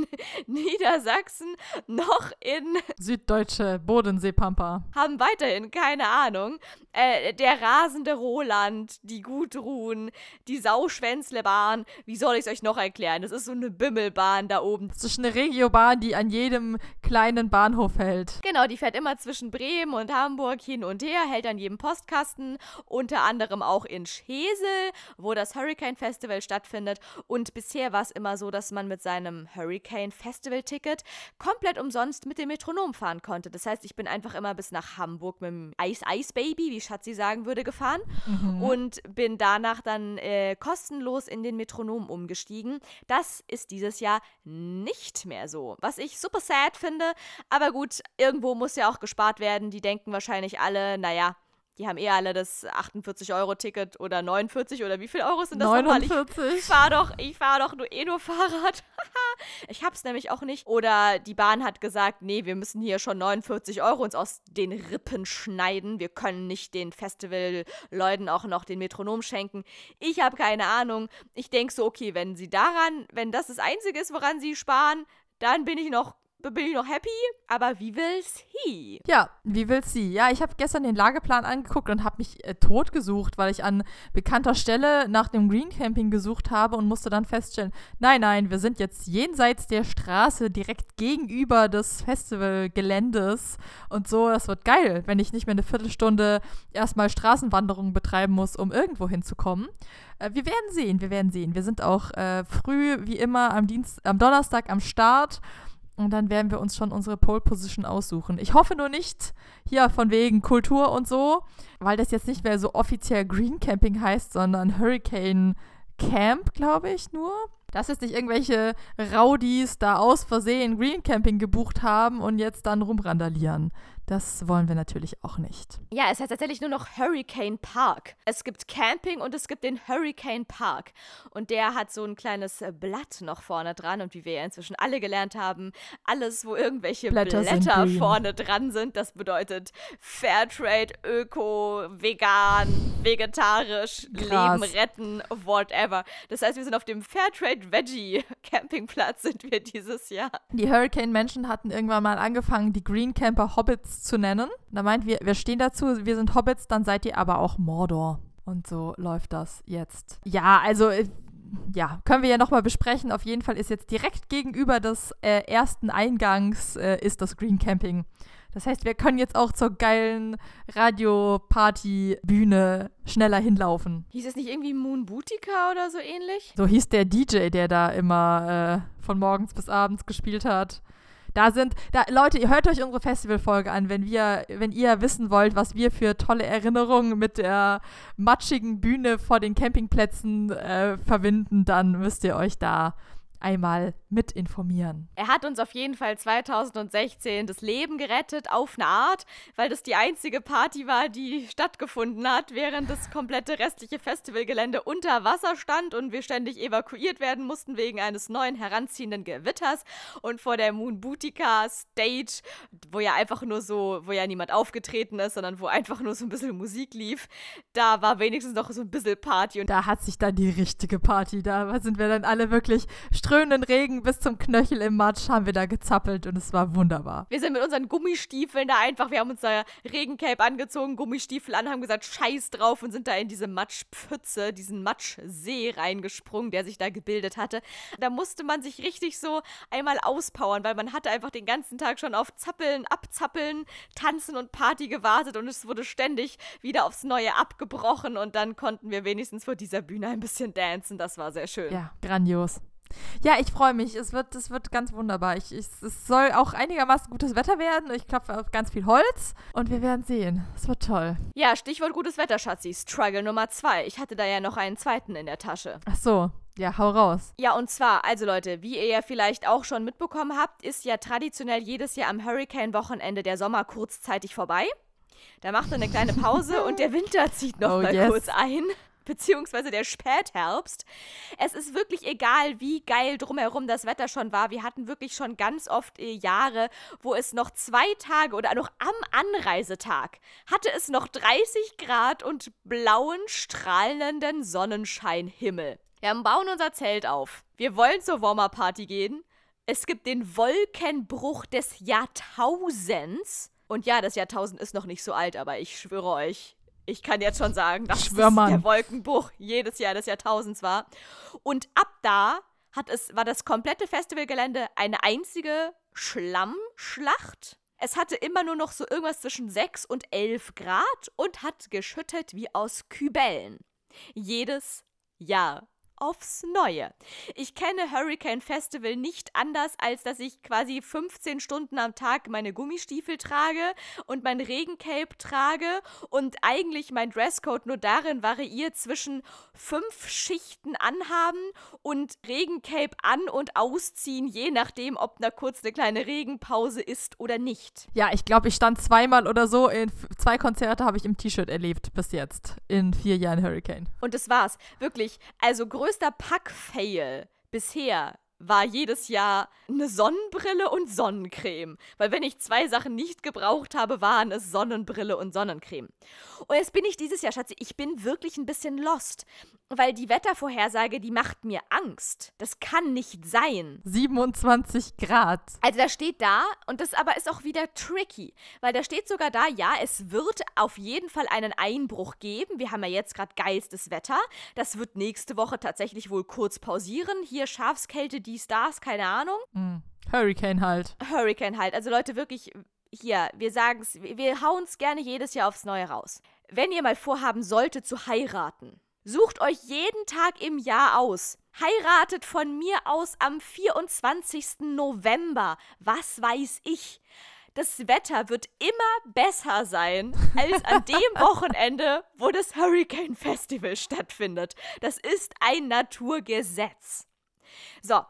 Niedersachsen noch in Süddeutsche Bodenseepampa. haben weiterhin keine Ahnung. Äh, der rasende Roland, die Gudrun, die Sauschwänzlebahn, wie soll ich es euch noch erklären? Das ist so eine Bimmelbahn da oben. Das ist eine Regiobahn, die an jedem kleinen Bahnhof hält. Genau, die fährt immer zwischen Bremen und Hamburg hin und her, hält an jedem Postkasten, unter anderem auch in Schesel, wo das Hurricane Festival stattfindet. Und bisher war es immer so, dass man mit seinem Hurricane Festival Ticket komplett umsonst mit dem Metronom fahren konnte. Das heißt, ich bin einfach immer bis nach Hamburg mit dem Ice Ice Baby, wie Schatzi sagen würde, gefahren und bin danach dann äh, kostenlos in den Metronom umgestiegen. Das ist dieses Jahr nicht mehr so, was ich super sad finde. Aber gut, irgendwo muss ja auch gespart werden. Die denken wahrscheinlich alle, naja, die haben eh alle das 48-Euro-Ticket oder 49 oder wie viel Euro sind das nochmal? Ich 49. fahr doch, ich fahr doch nur eh nur Fahrrad. [laughs] ich hab's nämlich auch nicht. Oder die Bahn hat gesagt, nee, wir müssen hier schon 49 Euro uns aus den Rippen schneiden. Wir können nicht den Festivalleuten auch noch den Metronom schenken. Ich habe keine Ahnung. Ich denk so, okay, wenn sie daran, wenn das das Einzige ist, woran sie sparen, dann bin ich noch bin ich noch happy, aber wie will's he? Ja, wie will sie? Ja, ich habe gestern den Lageplan angeguckt und habe mich äh, tot gesucht, weil ich an bekannter Stelle nach dem Green Camping gesucht habe und musste dann feststellen, nein, nein, wir sind jetzt jenseits der Straße, direkt gegenüber des Festivalgeländes und so. Das wird geil, wenn ich nicht mehr eine Viertelstunde erstmal Straßenwanderung betreiben muss, um irgendwo hinzukommen. Äh, wir werden sehen, wir werden sehen. Wir sind auch äh, früh, wie immer, am, Dienst am Donnerstag am Start. Und dann werden wir uns schon unsere Pole Position aussuchen. Ich hoffe nur nicht hier von wegen Kultur und so, weil das jetzt nicht mehr so offiziell Green Camping heißt, sondern Hurricane Camp, glaube ich, nur. Dass jetzt nicht irgendwelche Rowdies da aus Versehen Green Camping gebucht haben und jetzt dann rumrandalieren. Das wollen wir natürlich auch nicht. Ja, es heißt tatsächlich nur noch Hurricane Park. Es gibt Camping und es gibt den Hurricane Park. Und der hat so ein kleines äh, Blatt noch vorne dran. Und wie wir ja inzwischen alle gelernt haben, alles, wo irgendwelche Blätter Blätter, vorne dran sind, das bedeutet Fairtrade, Öko, vegan, vegetarisch, Krass. Leben retten, whatever. Das heißt, wir sind auf dem Fairtrade Veggie Campingplatz [laughs] sind wir dieses Jahr. Die Hurricane-Menschen hatten irgendwann mal angefangen, die Green Camper Hobbits zu nennen. Da meint wir, wir stehen dazu, wir sind Hobbits, dann seid ihr aber auch Mordor. Und so läuft das jetzt. Ja, also äh, ja, können wir ja nochmal besprechen. Auf jeden Fall ist jetzt direkt gegenüber des äh, ersten Eingangs äh, ist das Green Camping. Das heißt, wir können jetzt auch zur geilen Radio-Party-Bühne schneller hinlaufen. Hieß es nicht irgendwie Moon Boutica oder so ähnlich? So hieß der DJ, der da immer äh, von morgens bis abends gespielt hat. Da sind, da, Leute, ihr hört euch unsere Festivalfolge an, wenn wir, wenn ihr wissen wollt, was wir für tolle Erinnerungen mit der matschigen Bühne vor den Campingplätzen äh, verbinden, dann müsst ihr euch da einmal mit informieren. Er hat uns auf jeden Fall 2016 das Leben gerettet, auf eine Art, weil das die einzige Party war, die stattgefunden hat, während das komplette restliche Festivalgelände unter Wasser stand und wir ständig evakuiert werden mussten wegen eines neuen heranziehenden Gewitters. Und vor der Moon Boutica Stage, wo ja einfach nur so, wo ja niemand aufgetreten ist, sondern wo einfach nur so ein bisschen Musik lief, da war wenigstens noch so ein bisschen Party und Da hat sich dann die richtige Party, da sind wir dann alle wirklich strömenden Regen bis zum Knöchel im Matsch, haben wir da gezappelt und es war wunderbar. Wir sind mit unseren Gummistiefeln da einfach, wir haben unser Regencape angezogen, Gummistiefel an, haben gesagt, scheiß drauf und sind da in diese Matschpfütze, diesen Matschsee reingesprungen, der sich da gebildet hatte. Da musste man sich richtig so einmal auspowern, weil man hatte einfach den ganzen Tag schon auf Zappeln, Abzappeln, Tanzen und Party gewartet und es wurde ständig wieder aufs Neue abgebrochen und dann konnten wir wenigstens vor dieser Bühne ein bisschen dancen. Das war sehr schön. Ja, grandios. Ja, ich freue mich. Es wird, es wird ganz wunderbar. Ich, ich, es soll auch einigermaßen gutes Wetter werden. Ich klopfe auf ganz viel Holz und wir werden sehen. Es wird toll. Ja, Stichwort gutes Wetter, Schatzi. Struggle Nummer zwei. Ich hatte da ja noch einen zweiten in der Tasche. Ach so. Ja, hau raus. Ja, und zwar, also Leute, wie ihr ja vielleicht auch schon mitbekommen habt, ist ja traditionell jedes Jahr am Hurricane-Wochenende der Sommer kurzzeitig vorbei. Da macht er eine kleine Pause und der Winter zieht noch Oh, mal yes. kurz ein. Beziehungsweise der Spätherbst. Es ist wirklich egal, wie geil drumherum das Wetter schon war. Wir hatten wirklich schon ganz oft äh, Jahre, wo es noch zwei Tage oder noch am Anreisetag hatte es noch 30 Grad und blauen, strahlenden Sonnenscheinhimmel. Wir bauen unser Zelt auf. Wir wollen zur Warmer-Party gehen. Es gibt den Wolkenbruch des Jahrtausends. Und ja, das Jahrtausend ist noch nicht so alt, aber ich schwöre euch, ich kann jetzt schon sagen, dass Schwör es der Wolkenbruch jedes Jahr des Jahrtausends war. Und ab da hat es, war das komplette Festivalgelände eine einzige Schlammschlacht. Es hatte immer nur noch so irgendwas zwischen 6 und 11 Grad und hat geschüttet wie aus Kübellen. Jedes Jahr aufs Neue. Ich kenne Hurricane Festival nicht anders, als dass ich quasi 15 Stunden am Tag meine Gummistiefel trage und mein Regencape trage und eigentlich mein Dresscode nur darin variiert zwischen fünf Schichten anhaben und Regencape an und ausziehen, je nachdem, ob da kurz eine kleine Regenpause ist oder nicht. Ja, ich glaube, ich stand zweimal oder so. In zwei Konzerte habe ich im T-Shirt erlebt bis jetzt. In vier Jahren Hurricane. Und das war's. Wirklich. Also größter Pack-Fail bisher war jedes Jahr eine Sonnenbrille und Sonnencreme. Weil wenn ich zwei Sachen nicht gebraucht habe, waren es Sonnenbrille und Sonnencreme. Und jetzt bin ich dieses Jahr, Schatzi, ich bin wirklich ein bisschen lost. Weil die Wettervorhersage, die macht mir Angst. Das kann nicht sein. 27 Grad. Also da steht da, und das aber ist auch wieder tricky, weil da steht sogar da, ja, es wird auf jeden Fall einen Einbruch geben. Wir haben ja jetzt gerade geilstes Wetter. Das wird nächste Woche tatsächlich wohl kurz pausieren. Hier Schafskälte, dies, das, keine Ahnung. Hm. Hurricane halt. Hurricane halt. Also Leute, wirklich, hier, wir sagen es, wir hauen es gerne jedes Jahr aufs Neue raus. Wenn ihr mal vorhaben solltet zu heiraten, sucht euch jeden Tag im Jahr aus. Heiratet von mir aus am 24. November. Was weiß ich? Das Wetter wird immer besser sein als an [laughs] dem Wochenende, wo das Hurricane Festival stattfindet. Das ist ein Naturgesetz. So,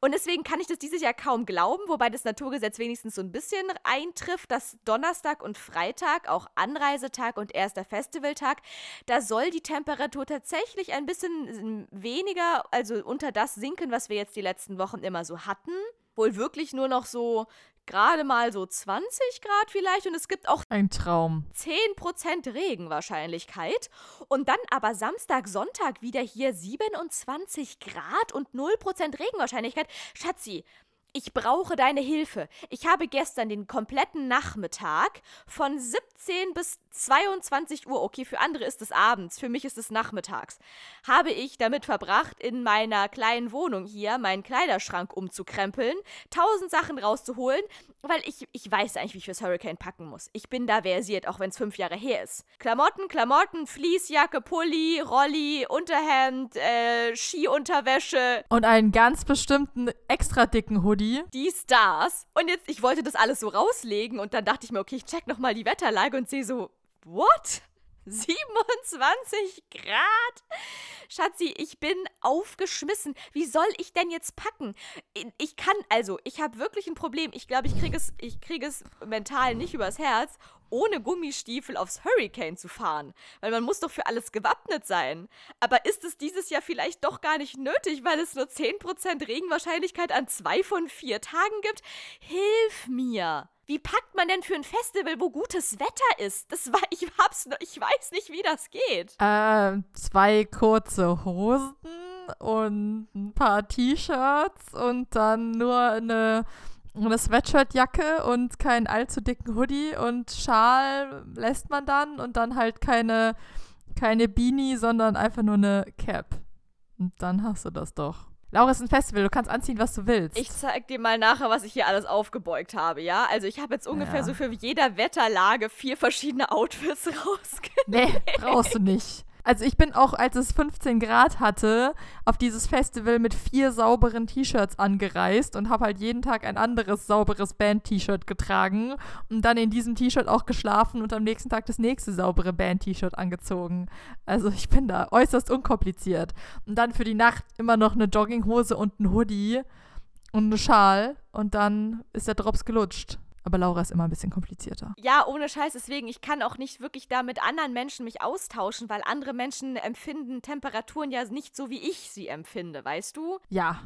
und deswegen kann ich das dieses Jahr kaum glauben, wobei das Naturgesetz wenigstens so ein bisschen eintrifft, dass Donnerstag und Freitag, auch Anreisetag und erster Festivaltag, da soll die Temperatur tatsächlich ein bisschen weniger, also unter das sinken, was wir jetzt die letzten Wochen immer so hatten. Wohl wirklich nur noch so gerade mal so 20 Grad vielleicht und es gibt auch Ein Traum. 10% Regenwahrscheinlichkeit und dann aber Samstag, Sonntag wieder hier 27 Grad und 0% Regenwahrscheinlichkeit. Schatzi, ich brauche deine Hilfe. Ich habe gestern den kompletten Nachmittag von 17 bis 22 Uhr, okay, für andere ist es abends, für mich ist es nachmittags, habe ich damit verbracht, in meiner kleinen Wohnung hier meinen Kleiderschrank umzukrempeln, tausend Sachen rauszuholen, weil ich, ich weiß eigentlich, wie ich fürs Hurricane packen muss. Ich bin da versiert, auch wenn es fünf Jahre her ist. Klamotten, Klamotten, Fließjacke, Pulli, Rolli, Unterhemd, äh, Skiunterwäsche, Und einen ganz bestimmten extra dicken Hoodie. Die Stars. Und jetzt, ich wollte das alles so rauslegen und dann dachte ich mir, okay, ich check nochmal die Wetterlage und sehe so, what? 27 Grad? Schatzi, ich bin aufgeschmissen. Wie soll ich denn jetzt packen? Ich kann, also, ich habe wirklich ein Problem. Ich glaube, ich kriege es, ich kriege es mental nicht übers Herz, ohne Gummistiefel aufs Hurricane zu fahren. Weil man muss doch für alles gewappnet sein. Aber ist es dieses Jahr vielleicht doch gar nicht nötig, weil es nur 10% Regenwahrscheinlichkeit an zwei von vier Tagen gibt? Hilf mir! Wie packt man denn für ein Festival, wo gutes Wetter ist? Das war, ich hab's, ich weiß nicht, wie das geht. Äh, zwei kurze Hosen und ein paar T-Shirts und dann nur eine, eine Sweatshirtjacke und keinen allzu dicken Hoodie und Schal lässt man dann und dann halt keine, keine Beanie, sondern einfach nur eine Cap. Und dann hast du das doch. Laura ist ein Festival, du kannst anziehen, was du willst. Ich zeig dir mal nachher, was ich hier alles aufgebeugt habe, ja? Also ich habe jetzt ungefähr Ja. so für jeder Wetterlage vier verschiedene Outfits [laughs] rausgenommen. nee, brauchst du nicht. Also ich bin auch, als es 15 Grad hatte, auf dieses Festival mit vier sauberen T-Shirts angereist und habe halt jeden Tag ein anderes sauberes Band-T-Shirt getragen und dann in diesem T-Shirt auch geschlafen und am nächsten Tag das nächste saubere Band-T-Shirt angezogen. Also ich bin da äußerst unkompliziert. Und dann für die Nacht immer noch eine Jogginghose und ein Hoodie und eine Schal und dann ist der Drops gelutscht. Aber Laura ist immer ein bisschen komplizierter. Ja, ohne Scheiß. Deswegen, ich kann auch nicht wirklich da mit anderen Menschen mich austauschen, weil andere Menschen empfinden Temperaturen ja nicht so, wie ich sie empfinde, weißt du? Ja,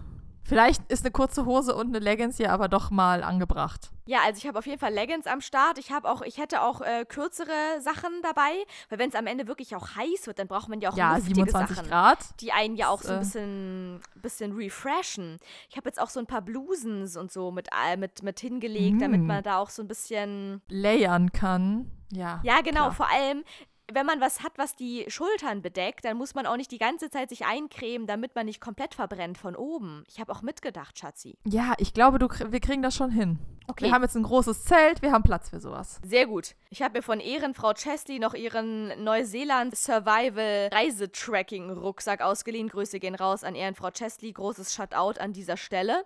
Vielleicht ist eine kurze Hose und eine Leggings ja aber doch mal angebracht. Ja, also ich habe auf jeden Fall Leggings am Start. Ich habe auch, ich hätte auch äh, kürzere Sachen dabei, weil wenn es am Ende wirklich auch heiß wird, dann braucht man ja auch ja, 27 Sachen, Grad. die einen ja auch so ein äh, bisschen, bisschen refreshen. Ich habe jetzt auch so ein paar Blusens und so mit, mit, mit hingelegt, mm. damit man da auch so ein bisschen layern kann. Ja. Ja, genau. Klar. Vor allem, wenn man was hat, was die Schultern bedeckt, dann muss man auch nicht die ganze Zeit sich eincremen, damit man nicht komplett verbrennt von oben. Ich habe auch mitgedacht, Schatzi. Ja, ich glaube, du, wir kriegen das schon hin. Okay. Wir haben jetzt ein großes Zelt, wir haben Platz für sowas. Sehr gut. Ich habe mir von Ehrenfrau Chesley noch ihren Neuseeland Survival Reisetracking Rucksack ausgeliehen. Grüße gehen raus an Ehrenfrau Chesley. Großes Shutout an dieser Stelle.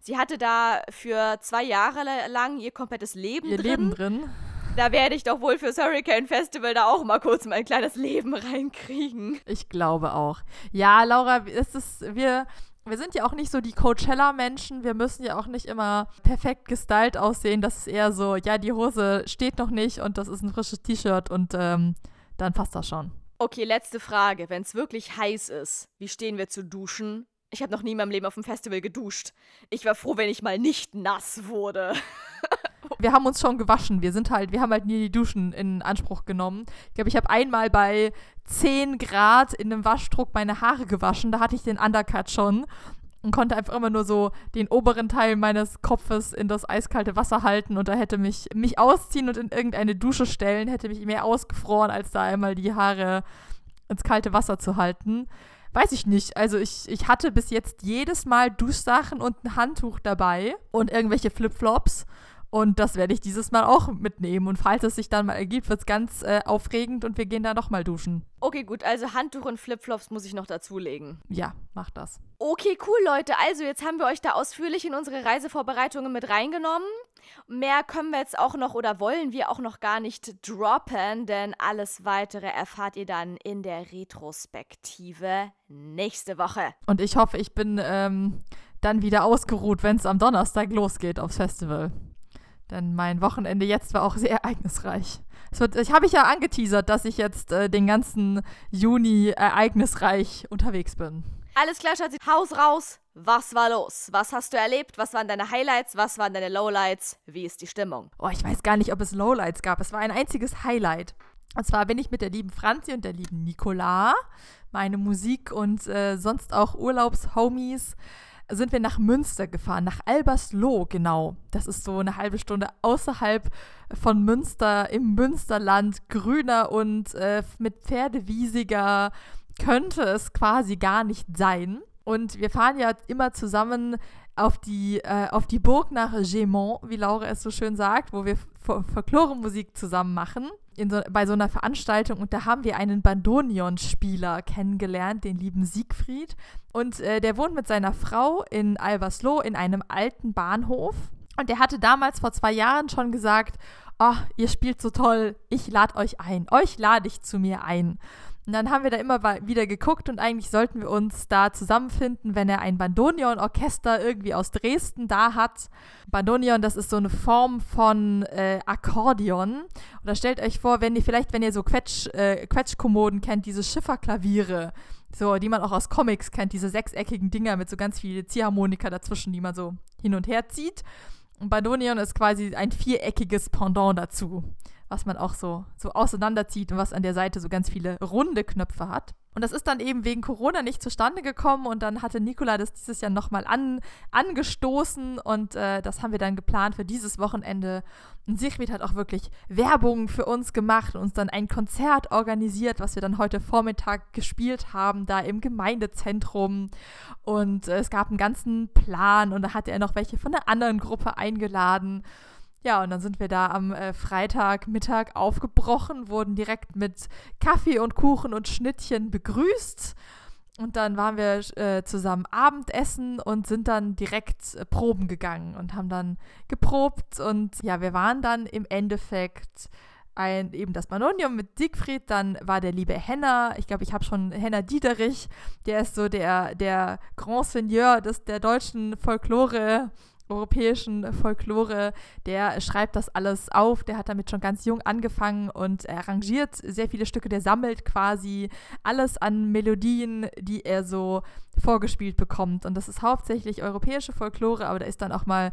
Sie hatte da für zwei Jahre lang ihr komplettes Leben ihr drin. Leben drin. Da werde ich doch wohl fürs Hurricane Festival da auch mal kurz mein kleines Leben reinkriegen. Ich glaube auch. Ja, Laura, es ist, wir, wir sind ja auch nicht so die Coachella-Menschen. Wir müssen ja auch nicht immer perfekt gestylt aussehen. Das ist eher so, ja, die Hose steht noch nicht und das ist ein frisches T-Shirt und ähm, dann passt das schon. Okay, letzte Frage. Wenn es wirklich heiß ist, wie stehen wir zu duschen? Ich habe noch nie in meinem Leben auf dem Festival geduscht. Ich war froh, wenn ich mal nicht nass wurde. [laughs] wir haben uns schon gewaschen. Wir sind halt, wir haben halt nie die Duschen in Anspruch genommen. Ich glaube, ich habe einmal bei 10 Grad in einem Waschdruck meine Haare gewaschen. Da hatte ich den Undercut schon und konnte einfach immer nur so den oberen Teil meines Kopfes in das eiskalte Wasser halten und da hätte mich mich ausziehen und in irgendeine Dusche stellen, hätte mich mehr ausgefroren, als da einmal die Haare ins kalte Wasser zu halten. Weiß ich nicht. Also ich, ich hatte bis jetzt jedes Mal Duschsachen und ein Handtuch dabei und irgendwelche Flipflops. Und das werde ich dieses Mal auch mitnehmen. Und falls es sich dann mal ergibt, wird es ganz äh, aufregend und wir gehen da nochmal duschen. Okay, gut. Also Handtuch und Flipflops muss ich noch dazulegen. Ja, mach das. Okay, cool, Leute. Also jetzt haben wir euch da ausführlich in unsere Reisevorbereitungen mit reingenommen. Mehr können wir jetzt auch noch oder wollen wir auch noch gar nicht droppen, denn alles weitere erfahrt ihr dann in der Retrospektive nächste Woche. Und ich hoffe, ich bin ähm, dann wieder ausgeruht, wenn es am Donnerstag losgeht aufs Festival. Denn mein Wochenende jetzt war auch sehr ereignisreich. Es wird, ich habe ich ja angeteasert, dass ich jetzt äh, den ganzen Juni ereignisreich unterwegs bin. Alles klar, Schatzi. Haus raus. Was war los? Was hast du erlebt? Was waren deine Highlights? Was waren deine Lowlights? Wie ist die Stimmung? Oh, ich weiß gar nicht, ob es Lowlights gab. Es war ein einziges Highlight. Und zwar bin ich mit der lieben Franzi und der lieben Nicola, meine Musik und äh, sonst auch Urlaubshomies, sind wir nach Münster gefahren, nach Albersloh genau. Das ist so eine halbe Stunde außerhalb von Münster, im Münsterland, grüner und äh, mit Pferdewiesiger könnte es quasi gar nicht sein. Und wir fahren ja immer zusammen auf die, äh, auf die Burg nach Gemont, wie Laura es so schön sagt, wo wir Folklore-Musik zusammen machen, so, bei so einer Veranstaltung. Und da haben wir einen Bandonion-Spieler kennengelernt, den lieben Siegfried. Und äh, der wohnt mit seiner Frau in Albersloh in einem alten Bahnhof. Und der hatte damals vor zwei Jahren schon gesagt, oh, ihr spielt so toll, ich lade euch ein. Euch lade ich zu mir ein. Und dann haben wir da immer wieder geguckt und eigentlich sollten wir uns da zusammenfinden, wenn er ein Bandonion-Orchester irgendwie aus Dresden da hat. Bandonion, das ist so eine Form von äh, Akkordeon. Oder stellt euch vor, wenn ihr vielleicht, wenn ihr so Quetsch, äh, Quetschkommoden kennt, diese Schifferklaviere, so, die man auch aus Comics kennt, diese sechseckigen Dinger mit so ganz viel Ziehharmonika dazwischen, die man so hin und her zieht. Und Bandonion ist quasi ein viereckiges Pendant dazu was man auch so, so auseinanderzieht und was an der Seite so ganz viele runde Knöpfe hat. Und das ist dann eben wegen Corona nicht zustande gekommen und dann hatte Nikola das dieses Jahr nochmal an, angestoßen und äh, das haben wir dann geplant für dieses Wochenende. Und Sigrid hat auch wirklich Werbung für uns gemacht und uns dann ein Konzert organisiert, was wir dann heute Vormittag gespielt haben, da im Gemeindezentrum. Und äh, es gab einen ganzen Plan und da hatte er noch welche von einer anderen Gruppe eingeladen. Ja, und dann sind wir da am äh, Freitagmittag aufgebrochen, wurden direkt mit Kaffee und Kuchen und Schnittchen begrüßt. Und dann waren wir äh, zusammen Abendessen und sind dann direkt äh, proben gegangen und haben dann geprobt. Und ja, wir waren dann im Endeffekt ein, eben das Banonium mit Siegfried, dann war der liebe Henner, ich glaube, ich habe schon Henner Diederich, der ist so der, der Grand Seigneur des, der deutschen Folklore, europäischen Folklore, der schreibt das alles auf, der hat damit schon ganz jung angefangen und er arrangiert sehr viele Stücke, der sammelt quasi alles an Melodien, die er so vorgespielt bekommt und das ist hauptsächlich europäische Folklore, aber da ist dann auch mal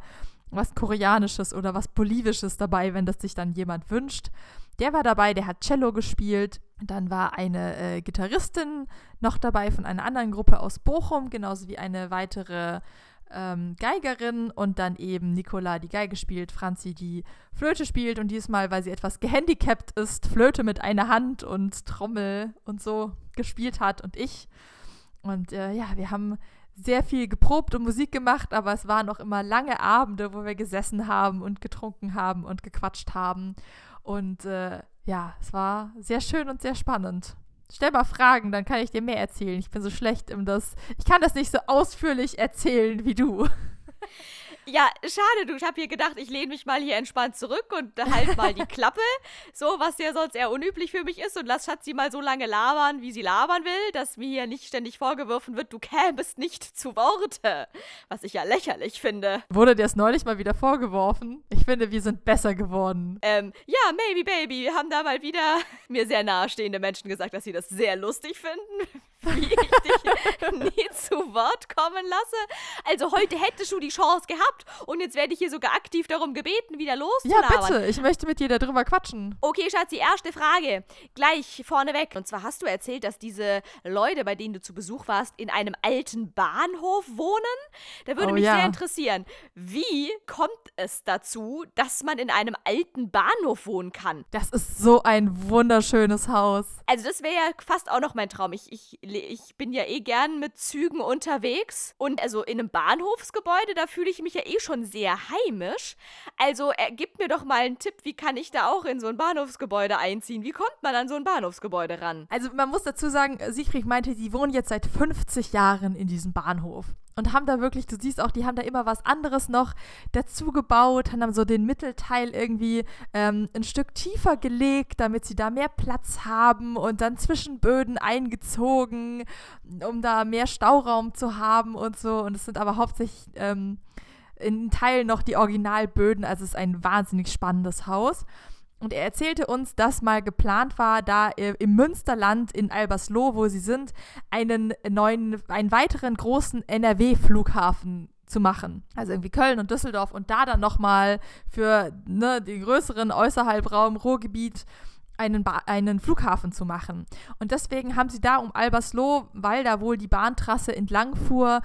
was Koreanisches oder was Bolivisches dabei, wenn das sich dann jemand wünscht. Der war dabei, der hat Cello gespielt. Dann war eine äh, Gitarristin noch dabei von einer anderen Gruppe aus Bochum, genauso wie eine weitere ähm, Geigerin und dann eben Nicola, die Geige spielt, Franzi, die Flöte spielt und diesmal, weil sie etwas [laughs] gehandicapt ist, Flöte mit einer Hand und Trommel und so gespielt hat und ich. Und äh, ja, wir haben sehr viel geprobt und Musik gemacht, aber es waren auch immer lange Abende, wo wir gesessen haben und getrunken haben und gequatscht haben. Und äh, ja, es war sehr schön und sehr spannend. Stell mal Fragen, dann kann ich dir mehr erzählen. Ich bin so schlecht im das. Ich kann das nicht so ausführlich erzählen wie du. [laughs] Ja, schade, du. Ich habe hier gedacht, ich lehne mich mal hier entspannt zurück und halt mal die [laughs] Klappe. So, was ja sonst eher unüblich für mich ist. Und lass Schatzi mal so lange labern, wie sie labern will, dass mir hier nicht ständig vorgeworfen wird, du kämest nicht zu Worte. Was ich ja lächerlich finde. Wurde dir das neulich mal wieder vorgeworfen? Ich finde, wir sind besser geworden. Ähm, ja, maybe, baby. Wir haben da mal wieder [laughs] mir sehr nahestehende Menschen gesagt, dass sie das sehr lustig finden [laughs] wie ich dich nie zu Wort kommen lasse. Also heute hättest du die Chance gehabt und jetzt werde ich hier sogar aktiv darum gebeten, wieder loszulabern. Ja, bitte. Ich möchte mit dir darüber quatschen. Okay, Schatz, die erste Frage. Gleich vorneweg. Und zwar hast du erzählt, dass diese Leute, bei denen du zu Besuch warst, in einem alten Bahnhof wohnen. Da würde oh, mich ja. sehr interessieren, wie kommt es dazu, dass man in einem alten Bahnhof wohnen kann? Das ist so ein wunderschönes Haus. Also das wäre ja fast auch noch mein Traum. Ich, ich ich bin ja eh gern mit Zügen unterwegs und also in einem Bahnhofsgebäude, da fühle ich mich ja eh schon sehr heimisch. Also äh, gib mir doch mal einen Tipp, wie kann ich da auch in so ein Bahnhofsgebäude einziehen? Wie kommt man an so ein Bahnhofsgebäude ran? Also man muss dazu sagen, Siegfried meinte, die wohnen jetzt seit 50 Jahren in diesem Bahnhof und haben da wirklich, du siehst auch, die haben da immer was anderes noch dazu gebaut, haben dann so den Mittelteil irgendwie ähm, ein Stück tiefer gelegt, damit sie da mehr Platz haben und dann Zwischenböden eingezogen, um da mehr Stauraum zu haben und so. Und es sind aber hauptsächlich ähm, in Teilen noch die Originalböden, also es ist ein wahnsinnig spannendes Haus. Und er erzählte uns, dass mal geplant war, da im Münsterland in Albersloh, wo sie sind, einen neuen, einen weiteren großen NRW-Flughafen zu machen. Also irgendwie Köln und Düsseldorf und da dann nochmal für ne, den größeren Äußerhalbraum Ruhrgebiet einen, einen Flughafen zu machen. Und deswegen haben sie da um Albersloh, weil da wohl die Bahntrasse entlang fuhr,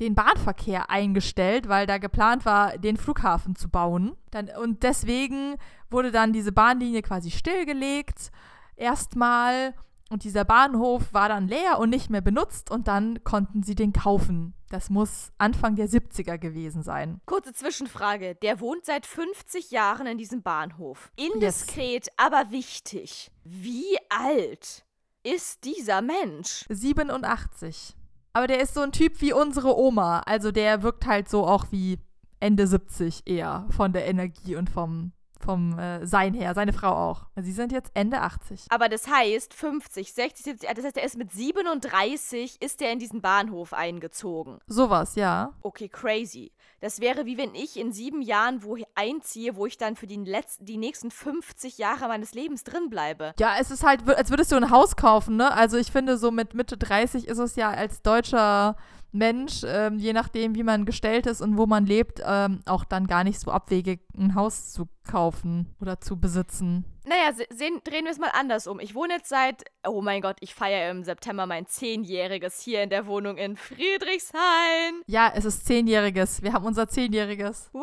den Bahnverkehr eingestellt, weil da geplant war, den Flughafen zu bauen. Dann, und deswegen wurde dann diese Bahnlinie quasi stillgelegt, erstmal. Und dieser Bahnhof war dann leer und nicht mehr benutzt und dann konnten sie den kaufen. Das muss Anfang der 70er gewesen sein. Kurze Zwischenfrage. Der wohnt seit 50 Jahren in diesem Bahnhof. Indiskret, yes. aber wichtig. Wie alt ist dieser Mensch? 87. Aber der ist so ein Typ wie unsere Oma. Also der wirkt halt so auch wie Ende 70 eher von der Energie und vom, vom äh, Sein her. Seine Frau auch. Sie sind jetzt Ende 80. Aber das heißt 50, 60, 70, das heißt, er ist mit 37 ist er in diesen Bahnhof eingezogen. Sowas, ja. Okay, crazy. Das wäre wie wenn ich in sieben Jahren wo einziehe, wo ich dann für die, letzten, die nächsten 50 Jahre meines Lebens drin bleibe. Ja, es ist halt, als würdest du ein Haus kaufen, ne? Also ich finde, so mit Mitte 30 ist es ja als deutscher Mensch, ähm, je nachdem, wie man gestellt ist und wo man lebt, ähm, auch dann gar nicht so abwegig, ein Haus zu kaufen oder zu besitzen. Naja, sehen, drehen wir es mal anders um. Ich wohne jetzt seit, oh mein Gott, ich feiere im September mein Zehnjähriges hier in der Wohnung in Friedrichshain. Ja, es ist Zehnjähriges. Wir haben unser Zehnjähriges. Woo!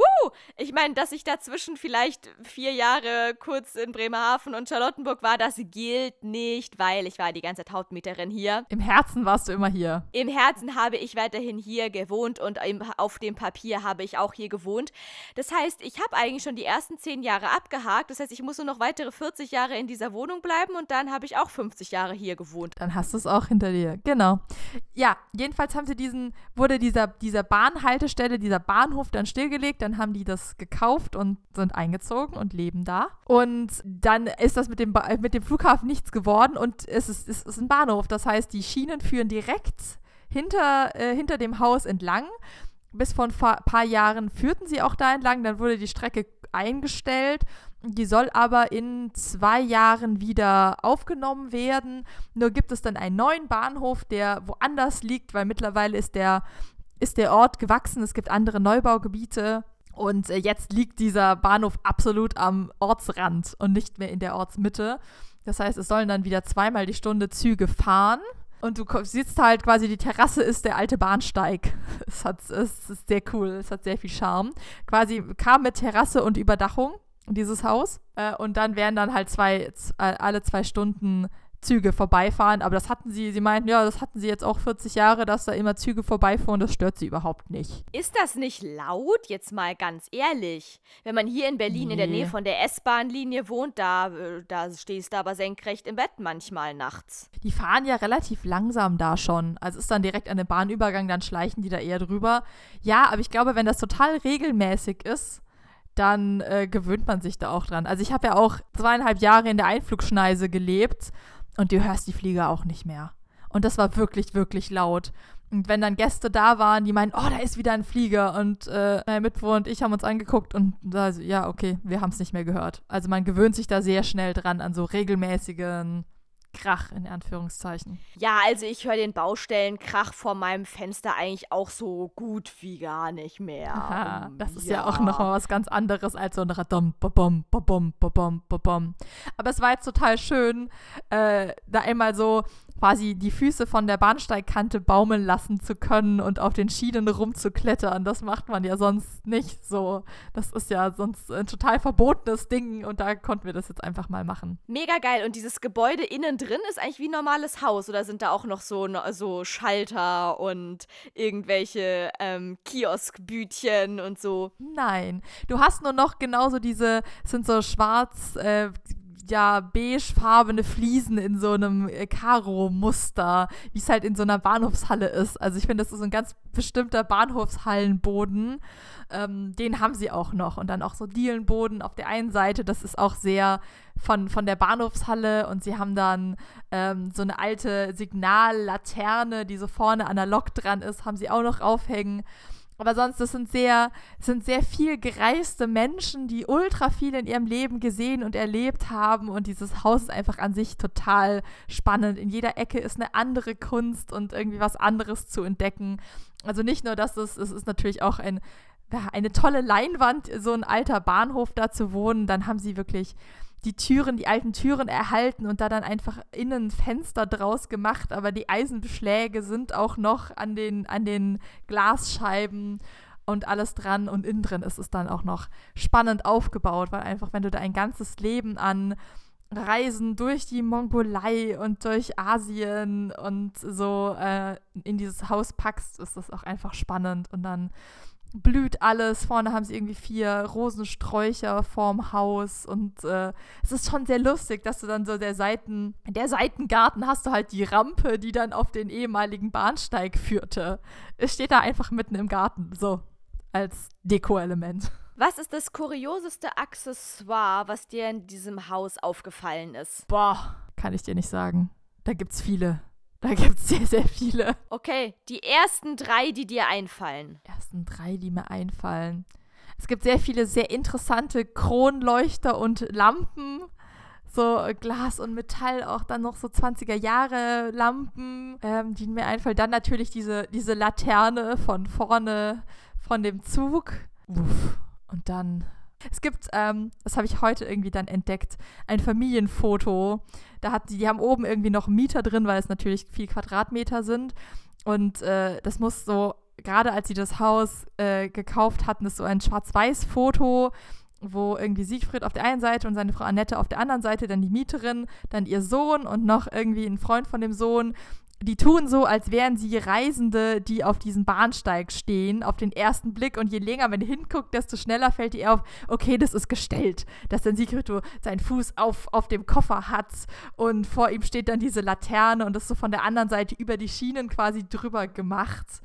Ich meine, dass ich dazwischen vielleicht vier Jahre kurz in Bremerhaven und Charlottenburg war, das gilt nicht, weil ich war die ganze Zeit Hauptmieterin hier. Im Herzen warst du immer hier. Im Herzen habe ich weiterhin hier gewohnt und auf dem Papier habe ich auch hier gewohnt. Das heißt, ich habe eigentlich schon die ersten zehn Jahre abgehakt. Das heißt, ich muss nur noch weitere 40 Jahre in dieser Wohnung bleiben und dann habe ich auch 50 Jahre hier gewohnt. Dann hast du es auch hinter dir. Genau. Ja, jedenfalls haben sie diesen, wurde dieser, dieser Bahnhaltestelle, dieser Bahnhof dann stillgelegt. Dann haben die das gekauft und sind eingezogen und leben da. Und dann ist das mit dem, mit dem Flughafen nichts geworden und es ist, es ist ein Bahnhof. Das heißt, die Schienen führen direkt hinter, äh, hinter dem Haus entlang. Bis vor ein paar Jahren führten sie auch da entlang. Dann wurde die Strecke eingestellt. Die soll aber in zwei Jahren wieder aufgenommen werden. Nur gibt es dann einen neuen Bahnhof, der woanders liegt, weil mittlerweile ist der, ist der Ort gewachsen. Es gibt andere Neubaugebiete. Und äh, jetzt liegt dieser Bahnhof absolut am Ortsrand und nicht mehr in der Ortsmitte. Das heißt, es sollen dann wieder zweimal die Stunde Züge fahren. Und du siehst halt quasi, die Terrasse ist der alte Bahnsteig. [laughs] Es, hat, es ist sehr cool, es hat sehr viel Charme. Quasi kam mit Terrasse und Überdachung dieses Haus. Äh, und dann werden dann halt zwei, alle zwei Stunden Züge vorbeifahren, aber das hatten sie, sie meinten, ja, das hatten sie jetzt auch 40 Jahre, dass da immer Züge vorbeifahren, das stört sie überhaupt nicht. Ist das nicht laut, jetzt mal ganz ehrlich? Wenn man hier in Berlin nee. in der Nähe von der S-Bahn-Linie wohnt, da, äh, da stehst du aber senkrecht im Bett manchmal nachts. Die fahren ja relativ langsam da schon, also ist dann direkt an dem Bahnübergang, dann schleichen die da eher drüber. Ja, aber ich glaube, wenn das total regelmäßig ist, dann äh, gewöhnt man sich da auch dran. Also ich habe ja auch zweieinhalb Jahre in der Einflugschneise gelebt und du hörst die Flieger auch nicht mehr. Und das war wirklich, wirklich laut. Und wenn dann Gäste da waren, die meinen, oh, da ist wieder ein Flieger. Und äh, mein Mitbewohner und ich haben uns angeguckt und da, ja, okay, wir haben es nicht mehr gehört. Also man gewöhnt sich da sehr schnell dran an so regelmäßigen Krach in Anführungszeichen. Ja, also ich höre den Baustellenkrach vor meinem Fenster eigentlich auch so gut wie gar nicht mehr. Aha, das ist ja, ja auch noch mal was ganz anderes als so ein Radom, babom, babom, babom, babom. Aber es war jetzt total schön, äh, da einmal so quasi die Füße von der Bahnsteigkante baumeln lassen zu können und auf den Schienen rumzuklettern. Das macht man ja sonst nicht so. Das ist ja sonst ein total verbotenes Ding und da konnten wir das jetzt einfach mal machen. Mega geil. Und dieses Gebäude innen drin ist eigentlich wie ein normales Haus oder sind da auch noch so, so Schalter und irgendwelche ähm, Kioskbütchen und so? Nein. Du hast nur noch genauso diese, sind so schwarz, äh, ja beigefarbene Fliesen in so einem äh, Karo-Muster, wie es halt in so einer Bahnhofshalle ist. Also ich finde, das ist ein ganz bestimmter Bahnhofshallenboden. Ähm, den haben sie auch noch. Und dann auch so Dielenboden auf der einen Seite, das ist auch sehr von, von der Bahnhofshalle. Und sie haben dann ähm, so eine alte Signallaterne, die so vorne an der Lok dran ist, haben sie auch noch aufhängen. Aber sonst, das sind sehr, sind sehr viel gereiste Menschen, die ultra viel in ihrem Leben gesehen und erlebt haben. Und dieses Haus ist einfach an sich total spannend. In jeder Ecke ist eine andere Kunst und irgendwie was anderes zu entdecken. Also nicht nur, dass es, es ist natürlich auch ein, eine tolle Leinwand, so ein alter Bahnhof da zu wohnen. Dann haben sie wirklich die Türen, die alten Türen erhalten und da dann einfach innen Fenster draus gemacht, aber die Eisenbeschläge sind auch noch an den, an den Glasscheiben und alles dran und innen drin ist es dann auch noch spannend aufgebaut, weil einfach, wenn du da ein ganzes Leben an Reisen durch die Mongolei und durch Asien und so äh, in dieses Haus packst, ist das auch einfach spannend und dann blüht alles. Vorne haben sie irgendwie vier Rosensträucher vorm Haus und äh, es ist schon sehr lustig, dass du dann so der Seiten, der Seitengarten hast du halt die Rampe, die dann auf den ehemaligen Bahnsteig führte. Es steht da einfach mitten im Garten, so als Deko-Element. Was ist das kurioseste Accessoire, was dir in diesem Haus aufgefallen ist? Boah, kann ich dir nicht sagen. Da gibt's viele. Da gibt es sehr, sehr viele. Okay, die ersten drei, die dir einfallen. Die ersten drei, die mir einfallen. Es gibt sehr viele sehr interessante Kronleuchter und Lampen. So Glas und Metall, auch dann noch so 20er Jahre Lampen, ähm, die mir einfallen. Dann natürlich diese, diese Laterne von vorne von dem Zug. Uff. Und dann Es gibt, ähm, das habe ich heute irgendwie dann entdeckt, ein Familienfoto. Da hat die, die haben oben irgendwie noch Mieter drin, weil es natürlich viel Quadratmeter sind. Und äh, das muss so, gerade als sie das Haus äh, gekauft hatten, ist so ein Schwarz-Weiß-Foto wo irgendwie Siegfried auf der einen Seite und seine Frau Annette auf der anderen Seite, dann die Mieterin, dann ihr Sohn und noch irgendwie ein Freund von dem Sohn. Die tun so, als wären sie Reisende, die auf diesem Bahnsteig stehen, auf den ersten Blick. Und je länger man hinguckt, desto schneller fällt ihr auf, okay, das ist gestellt. Dass dann Siegfried so seinen Fuß auf, auf dem Koffer hat und vor ihm steht dann diese Laterne und das so von der anderen Seite über die Schienen quasi drüber gemacht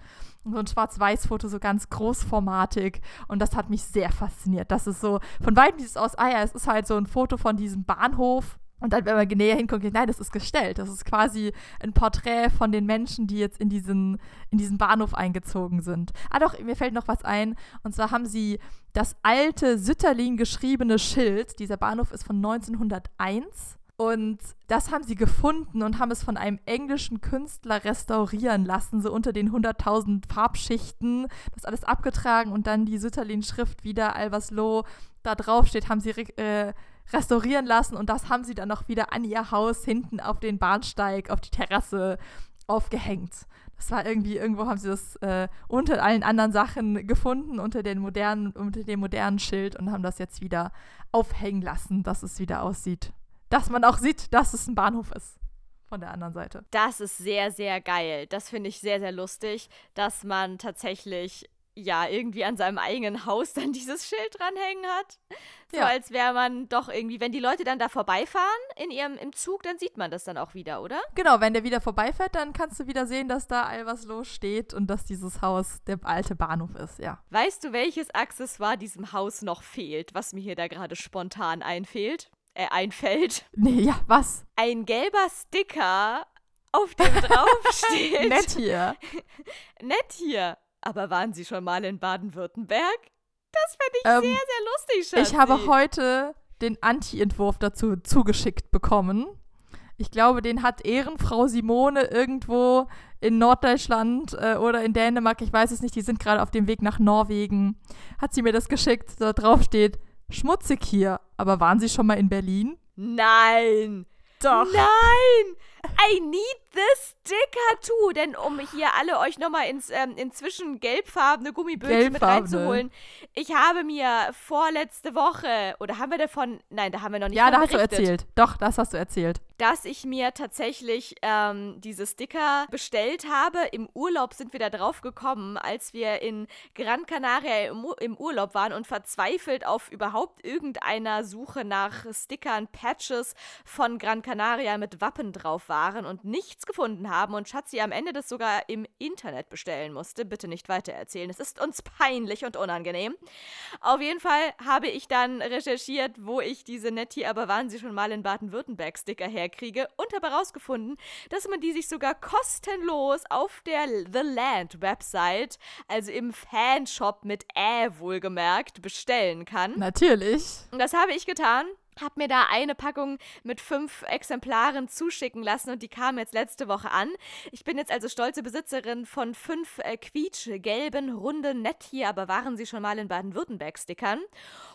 so ein Schwarz-Weiß-Foto, so ganz großformatig. Und das hat mich sehr fasziniert. Das ist so, von weitem sieht es aus, ah ja, es ist halt so ein Foto von diesem Bahnhof. Und dann, wenn man näher hinguckt, nein, das ist gestellt. Das ist quasi ein Porträt von den Menschen, die jetzt in diesen, in diesen Bahnhof eingezogen sind. Ah doch, mir fällt noch was ein. Und zwar haben sie das alte Sütterlin geschriebene Schild. Dieser Bahnhof ist von 1901 und das haben sie gefunden und haben es von einem englischen Künstler restaurieren lassen, so unter den 100.000 Farbschichten. Das alles abgetragen und dann die Sütterlin-Schrift wieder, Alversloh, da drauf steht, haben sie äh, restaurieren lassen und das haben sie dann noch wieder an ihr Haus hinten auf den Bahnsteig, auf die Terrasse aufgehängt. Das war irgendwie, irgendwo haben sie das äh, unter allen anderen Sachen gefunden, unter, den modernen, unter dem modernen Schild und haben das jetzt wieder aufhängen lassen, dass es wieder aussieht dass man auch sieht, dass es ein Bahnhof ist. Von der anderen Seite. Das ist sehr, sehr geil. Das finde ich sehr, sehr lustig, dass man tatsächlich ja, irgendwie an seinem eigenen Haus dann [laughs] dieses Schild dranhängen hat. So ja. als wäre man doch irgendwie, wenn die Leute dann da vorbeifahren in ihrem im Zug, dann sieht man das dann auch wieder, oder? Genau, wenn der wieder vorbeifährt, dann kannst du wieder sehen, dass da all was los steht und dass dieses Haus der alte Bahnhof ist, ja. Weißt du, welches Accessoire diesem Haus noch fehlt, was mir hier da gerade spontan einfällt? äh, einfällt. [laughs] Nee, ja, was? Ein gelber Sticker, auf dem [laughs] draufsteht. Nett hier. Nett hier. Aber waren Sie schon mal in Baden-Württemberg? Das fände ich ähm, sehr, sehr lustig, Schatzi. Ich habe heute den Anti-Entwurf dazu zugeschickt bekommen. Ich glaube, den hat Ehrenfrau Simone irgendwo in Norddeutschland äh, oder in Dänemark, ich weiß es nicht, die sind gerade auf dem Weg nach Norwegen. Hat sie mir das geschickt, da drauf steht, schmutzig hier. Aber waren Sie schon mal in Berlin? Nein. Doch. Nein. I need this sticker too. Denn um hier alle euch nochmal ins ähm, inzwischen gelbfarbene Gummiböhnchen mit reinzuholen. Ich habe mir vorletzte Woche, oder haben wir davon, nein, da haben wir noch nicht Ja, da hast du erzählt. Doch, das hast du erzählt. Dass ich mir tatsächlich ähm, diese Sticker bestellt habe. Im Urlaub sind wir da drauf gekommen, als wir in Gran Canaria im, im Urlaub waren und verzweifelt auf überhaupt irgendeiner Suche nach Stickern, Patches von Gran Canaria mit Wappen drauf waren und nichts gefunden haben und Schatzi am Ende das sogar im Internet bestellen musste. Bitte nicht weitererzählen. Es ist uns peinlich und unangenehm. Auf jeden Fall habe ich dann recherchiert, wo ich diese Nettie, aber waren sie schon mal in Baden-Württemberg Sticker herkriege und habe herausgefunden, dass man die sich sogar kostenlos auf der The Land Website, also im Fanshop mit Ä wohlgemerkt, bestellen kann. Natürlich. Das habe ich getan habe mir da eine Packung mit fünf Exemplaren zuschicken lassen und die kam jetzt letzte Woche an. Ich bin jetzt also stolze Besitzerin von fünf äh, quietschgelben, runden, nett hier, aber waren sie schon mal in Baden-Württemberg-Stickern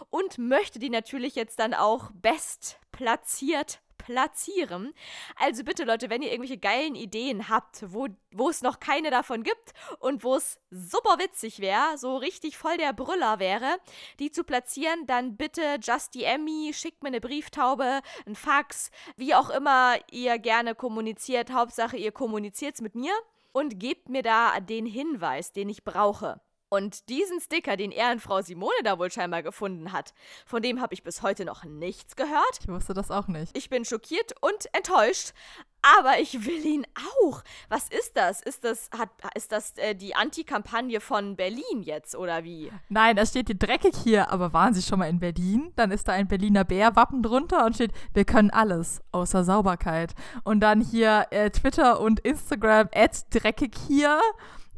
und möchte die natürlich jetzt dann auch best platziert platzieren. Also bitte Leute, wenn ihr irgendwelche geilen Ideen habt, wo, wo es noch keine davon gibt und wo es super witzig wäre, so richtig voll der Brüller wäre, die zu platzieren, dann bitte Just DM me, schickt mir eine Brieftaube, ein Fax, wie auch immer ihr gerne kommuniziert. Hauptsache, ihr kommuniziert es mit mir und gebt mir da den Hinweis, den ich brauche. Und diesen Sticker, den Ehrenfrau Simone da wohl scheinbar gefunden hat, von dem habe ich bis heute noch nichts gehört. Ich wusste das auch nicht. Ich bin schockiert und enttäuscht, aber ich will ihn auch. Was ist das? Ist das, hat, ist das äh, die Anti-Kampagne von Berlin jetzt oder wie? Nein, da steht hier dreckig hier, aber waren Sie schon mal in Berlin? Dann ist da ein Berliner Bärwappen drunter und steht, wir können alles, außer Sauberkeit. Und dann hier äh, Twitter und Instagram, dreckig hier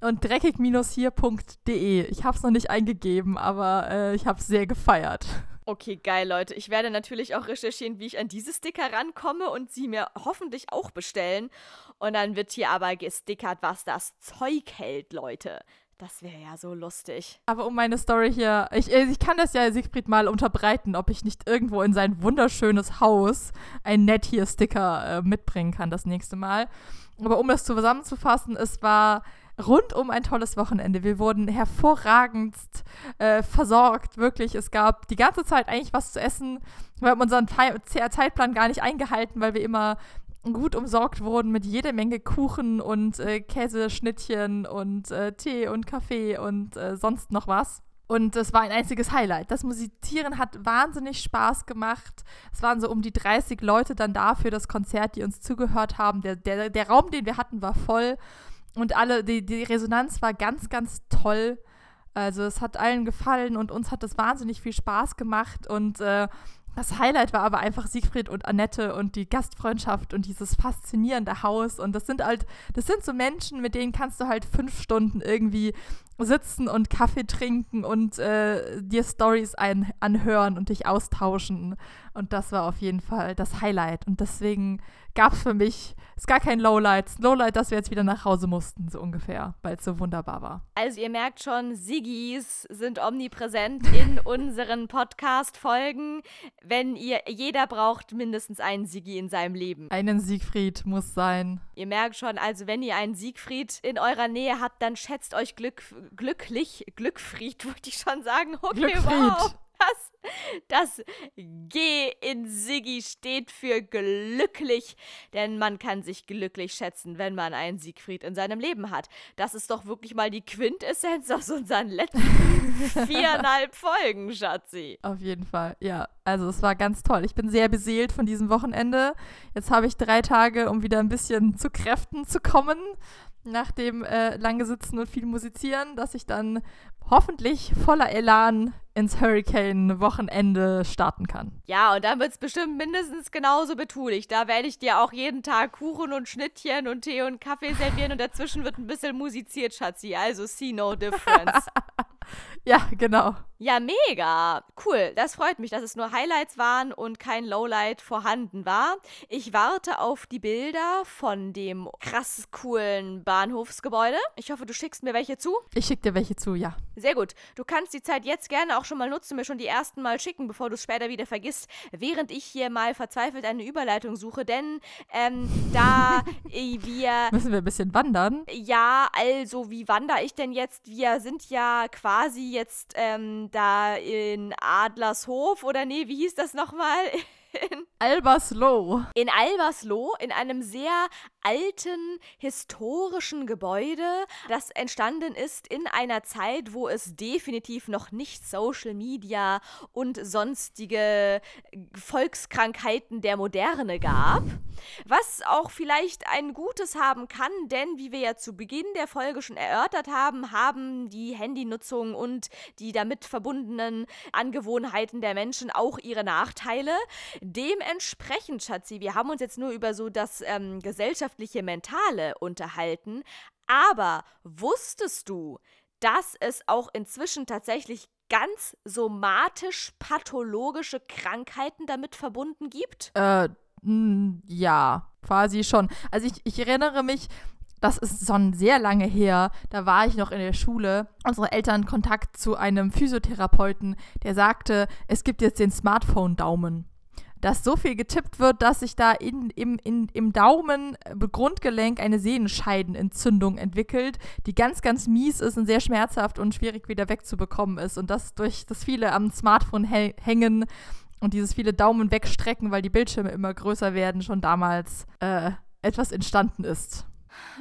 und dreckig-hier.de. Ich habe es noch nicht eingegeben, aber äh, ich habe es sehr gefeiert. Okay, geil, Leute. Ich werde natürlich auch recherchieren, wie ich an diese Sticker rankomme und sie mir hoffentlich auch bestellen. Und dann wird hier aber gestickert, was das Zeug hält, Leute. Das wäre ja so lustig. Aber um meine Story hier, ich, äh, ich kann das ja Siegfried mal unterbreiten, ob ich nicht irgendwo in sein wunderschönes Haus ein Net hier Sticker äh, mitbringen kann das nächste Mal. Aber um das zusammenzufassen, es war rundum ein tolles Wochenende. Wir wurden hervorragend äh, versorgt, wirklich. Es gab die ganze Zeit eigentlich was zu essen. Wir haben unseren Zeitplan gar nicht eingehalten, weil wir immer gut umsorgt wurden mit jede Menge Kuchen und äh, Käseschnittchen und äh, Tee und Kaffee und äh, sonst noch was. Und es war ein einziges Highlight. Das Musizieren hat wahnsinnig Spaß gemacht. Es waren so um die 30 Leute dann da für das Konzert, die uns zugehört haben. Der, der, der Raum, den wir hatten, war voll. Und alle, die, die Resonanz war ganz, ganz toll. Also es hat allen gefallen und uns hat es wahnsinnig viel Spaß gemacht. Und äh, das Highlight war aber einfach Siegfried und Annette und die Gastfreundschaft und dieses faszinierende Haus. Und das sind halt, das sind so Menschen, mit denen kannst du halt fünf Stunden irgendwie sitzen und Kaffee trinken und äh, dir Stories anhören und dich austauschen. Und das war auf jeden Fall das Highlight. Und deswegen gab es für mich, ist gar kein Lowlight. Lowlight, dass wir jetzt wieder nach Hause mussten, so ungefähr, weil es so wunderbar war. Also ihr merkt schon, Siggis sind omnipräsent in [laughs] unseren Podcast-Folgen. Wenn ihr, jeder braucht mindestens einen Siggi in seinem Leben. Einen Siegfried muss sein. Ihr merkt schon, also wenn ihr einen Siegfried in eurer Nähe habt, dann schätzt euch Glück, glücklich, Glückfried, [laughs] wollte ich schon sagen. Okay, Glückfried. wow das, das G in Siggi steht für glücklich, denn man kann sich glücklich schätzen, wenn man einen Siegfried in seinem Leben hat. Das ist doch wirklich mal die Quintessenz aus unseren letzten [laughs] viereinhalb Folgen, Schatzi. Auf jeden Fall, ja. Also es war ganz toll. Ich bin sehr beseelt von diesem Wochenende. Jetzt habe ich drei Tage, um wieder ein bisschen zu Kräften zu kommen nach dem äh, lange Sitzen und viel Musizieren, dass ich dann hoffentlich voller Elan ins Hurricane-Wochenende starten kann. Ja, und dann wird es bestimmt mindestens genauso betulich. Da werde ich dir auch jeden Tag Kuchen und Schnittchen und Tee und Kaffee servieren und dazwischen wird ein bisschen musiziert, Schatzi. Also see no difference. [laughs] ja, genau. Ja, mega. Cool. Das freut mich, dass es nur Highlights waren und kein Lowlight vorhanden war. Ich warte auf die Bilder von dem krass coolen Bahnhofsgebäude. Ich hoffe, du schickst mir welche zu. Ich schicke dir welche zu, ja. Sehr gut. Du kannst die Zeit jetzt gerne auch schon mal nutzen, mir schon die ersten Mal schicken, bevor du es später wieder vergisst, während ich hier mal verzweifelt eine Überleitung suche. Denn ähm, da [laughs] wir. Müssen wir ein bisschen wandern? Ja, also wie wandere ich denn jetzt? Wir sind ja quasi jetzt ähm, da in Adlershof oder nee, wie hieß das nochmal? [laughs] in Albersloh. In Albersloh, in einem sehr alten historischen Gebäude, das entstanden ist in einer Zeit, wo es definitiv noch nicht Social Media und sonstige Volkskrankheiten der Moderne gab. Was auch vielleicht ein Gutes haben kann, denn wie wir ja zu Beginn der Folge schon erörtert haben, haben die Handynutzung und die damit verbundenen Angewohnheiten der Menschen auch ihre Nachteile. Dementsprechend, Schatzi, wir haben uns jetzt nur über so das ähm, gesellschaftliche Mentale unterhalten, aber wusstest du, dass es auch inzwischen tatsächlich ganz somatisch-pathologische Krankheiten damit verbunden gibt? Äh, ja, quasi schon. Also ich, ich erinnere mich, das ist schon sehr lange her. Da war ich noch in der Schule. Unsere Eltern Kontakt zu einem Physiotherapeuten, der sagte, es gibt jetzt den Smartphone-Daumen dass so viel getippt wird, dass sich da in, im, in, im Daumen äh, Grundgelenk eine Sehenscheidenentzündung entwickelt, die ganz, ganz mies ist und sehr schmerzhaft und schwierig wieder wegzubekommen ist. Und das durch das viele am Smartphone hängen und dieses viele Daumen wegstrecken, weil die Bildschirme immer größer werden, schon damals äh, etwas entstanden ist.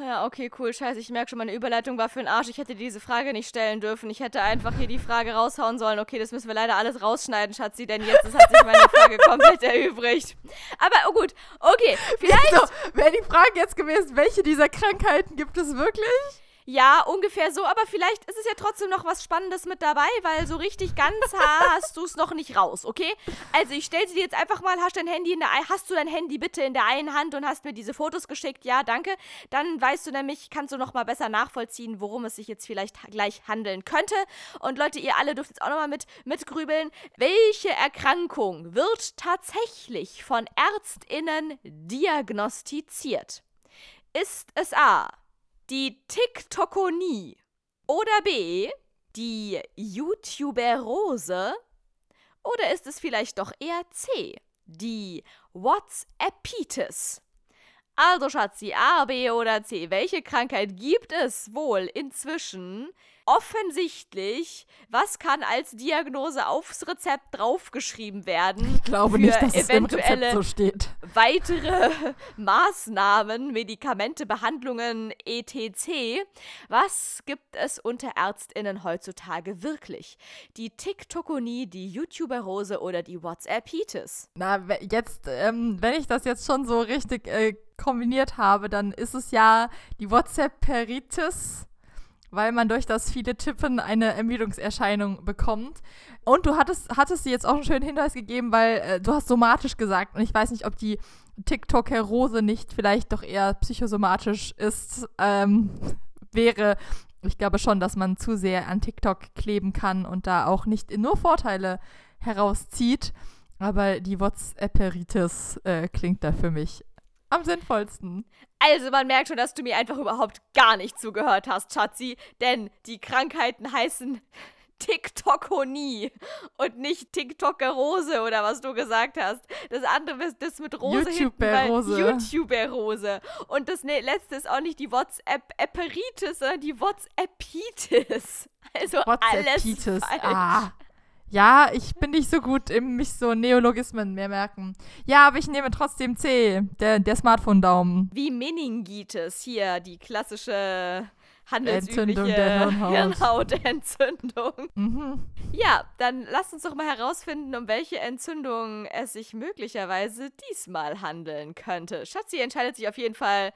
Ja, okay, cool. Scheiße, ich merke schon, meine Überleitung war für den Arsch. Ich hätte diese Frage nicht stellen dürfen. Ich hätte einfach hier die Frage raushauen sollen. Okay, das müssen wir leider alles rausschneiden, Schatzi, denn jetzt hat sich meine Frage [laughs] komplett erübrigt. Aber oh gut, okay, vielleicht. So, Wäre die Frage jetzt gewesen, welche dieser Krankheiten gibt es wirklich? Ja, ungefähr so, aber vielleicht ist es ja trotzdem noch was Spannendes mit dabei, weil so richtig ganz [laughs] hast du es noch nicht raus, okay? Also ich stelle sie dir jetzt einfach mal, hast dein Handy in der hast du dein Handy bitte in der einen Hand und hast mir diese Fotos geschickt? Ja, danke. Dann weißt du nämlich, kannst du noch mal besser nachvollziehen, worum es sich jetzt vielleicht gleich handeln könnte. Und Leute, ihr alle dürft jetzt auch noch mal mit mitgrübeln, welche Erkrankung wird tatsächlich von Ärztinnen diagnostiziert? Ist es A die TikTokonie Oder B, die YouTuberose? Oder ist es vielleicht doch eher C, die WhatsAppitis? Also Schatzi, A, B oder C, welche Krankheit gibt es wohl inzwischen, offensichtlich, was kann als Diagnose aufs Rezept draufgeschrieben werden? Ich glaube nicht, dass es im Rezept so steht. Weitere [laughs] Maßnahmen, Medikamente, Behandlungen, etc. Was gibt es unter ÄrztInnen heutzutage wirklich? Die TikTokonie, die YouTuberose oder die WhatsAppitis? Na, jetzt, ähm, wenn ich das jetzt schon so richtig äh, kombiniert habe, dann ist es ja die WhatsApp-Peritis weil man durch das viele Tippen eine Ermüdungserscheinung bekommt. Und du hattest, hattest dir jetzt auch einen schönen Hinweis gegeben, weil äh, du hast somatisch gesagt und ich weiß nicht, ob die TikTok-Herose nicht vielleicht doch eher psychosomatisch ist, ähm, wäre. Ich glaube schon, dass man zu sehr an TikTok kleben kann und da auch nicht nur Vorteile herauszieht. Aber die WhatsApp-Eritis äh, klingt da für mich am sinnvollsten. Also man merkt schon, dass du mir einfach überhaupt gar nicht zugehört hast, Schatzi. Denn die Krankheiten heißen TikTokonie und nicht TikTokerose oder was du gesagt hast. Das andere ist das mit Rose YouTuberose. YouTuberose. Und das ne, letzte ist auch nicht die WhatsApp-Eperitis, sondern die WhatsAppitis. Also alles falsch. Ah. Ja, ich bin nicht so gut im mich so Neologismen mehr merken. Ja, aber ich nehme trotzdem C, der, der Smartphone-Daumen. Wie Meningitis, hier die klassische handelsübliche Entzündung der Hirnhaut. Hirnhautentzündung. Mhm. Ja, dann lass uns doch mal herausfinden, um welche Entzündung es sich möglicherweise diesmal handeln könnte. Schatzi entscheidet sich auf jeden Fall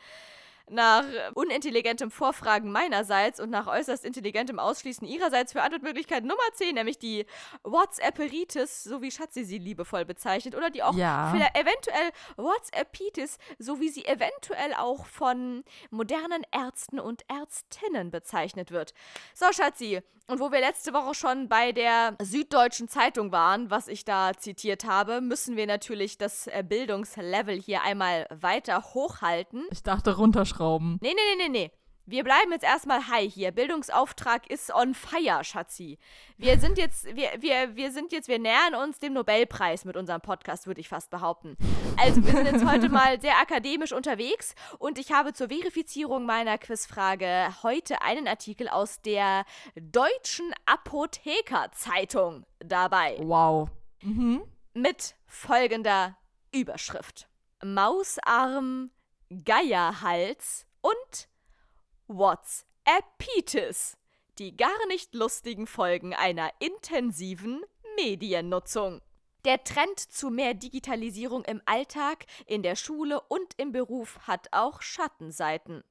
nach unintelligentem Vorfragen meinerseits und nach äußerst intelligentem Ausschließen ihrerseits für Antwortmöglichkeit Nummer 10, nämlich die WhatsApperitis, so wie Schatzi sie liebevoll bezeichnet, oder die auch ja. eventuell WhatsAppitis, so wie sie eventuell auch von modernen Ärzten und Ärztinnen bezeichnet wird. So, Schatzi, und wo wir letzte Woche schon bei der Süddeutschen Zeitung waren, was ich da zitiert habe, müssen wir natürlich das äh, Bildungslevel hier einmal weiter hochhalten. Ich dachte runterschrauben. Nee, nee, nee, nee, nee. Wir bleiben jetzt erstmal high hier. Bildungsauftrag ist on fire, Schatzi. Wir [laughs] sind jetzt, wir, wir, wir sind jetzt, wir nähern uns dem Nobelpreis mit unserem Podcast, würde ich fast behaupten. Also, wir sind jetzt heute [laughs] mal sehr akademisch unterwegs und ich habe zur Verifizierung meiner Quizfrage heute einen Artikel aus der Deutschen Apothekerzeitung dabei. Wow. Mhm. Mit folgender Überschrift: Mausarm, Geierhals und WhatsAppitis. Die gar nicht lustigen Folgen einer intensiven Mediennutzung. Der Trend zu mehr Digitalisierung im Alltag, in der Schule und im Beruf hat auch Schattenseiten.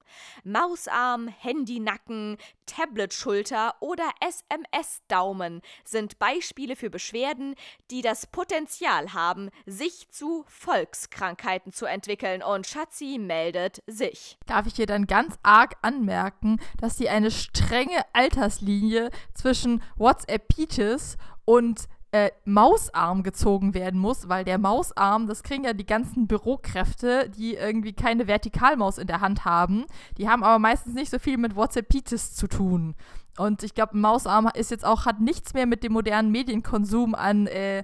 Mausarm, Handynacken, Tablet-Schulter oder SMS-Daumen sind Beispiele für Beschwerden, die das Potenzial haben, sich zu Volkskrankheiten zu entwickeln. Und Schatzi meldet sich. Darf ich dir dann ganz arg anmerken, dass sie eine strenge Alterslinie zwischen WhatsApp-Pitis und äh, Mausarm gezogen werden muss, weil der Mausarm, das kriegen ja die ganzen Bürokräfte, die irgendwie keine Vertikalmaus in der Hand haben. Die haben aber meistens nicht so viel mit WhatsAppitis zu tun. Und ich glaube, Mausarm ist jetzt auch, hat nichts mehr mit dem modernen Medienkonsum an äh,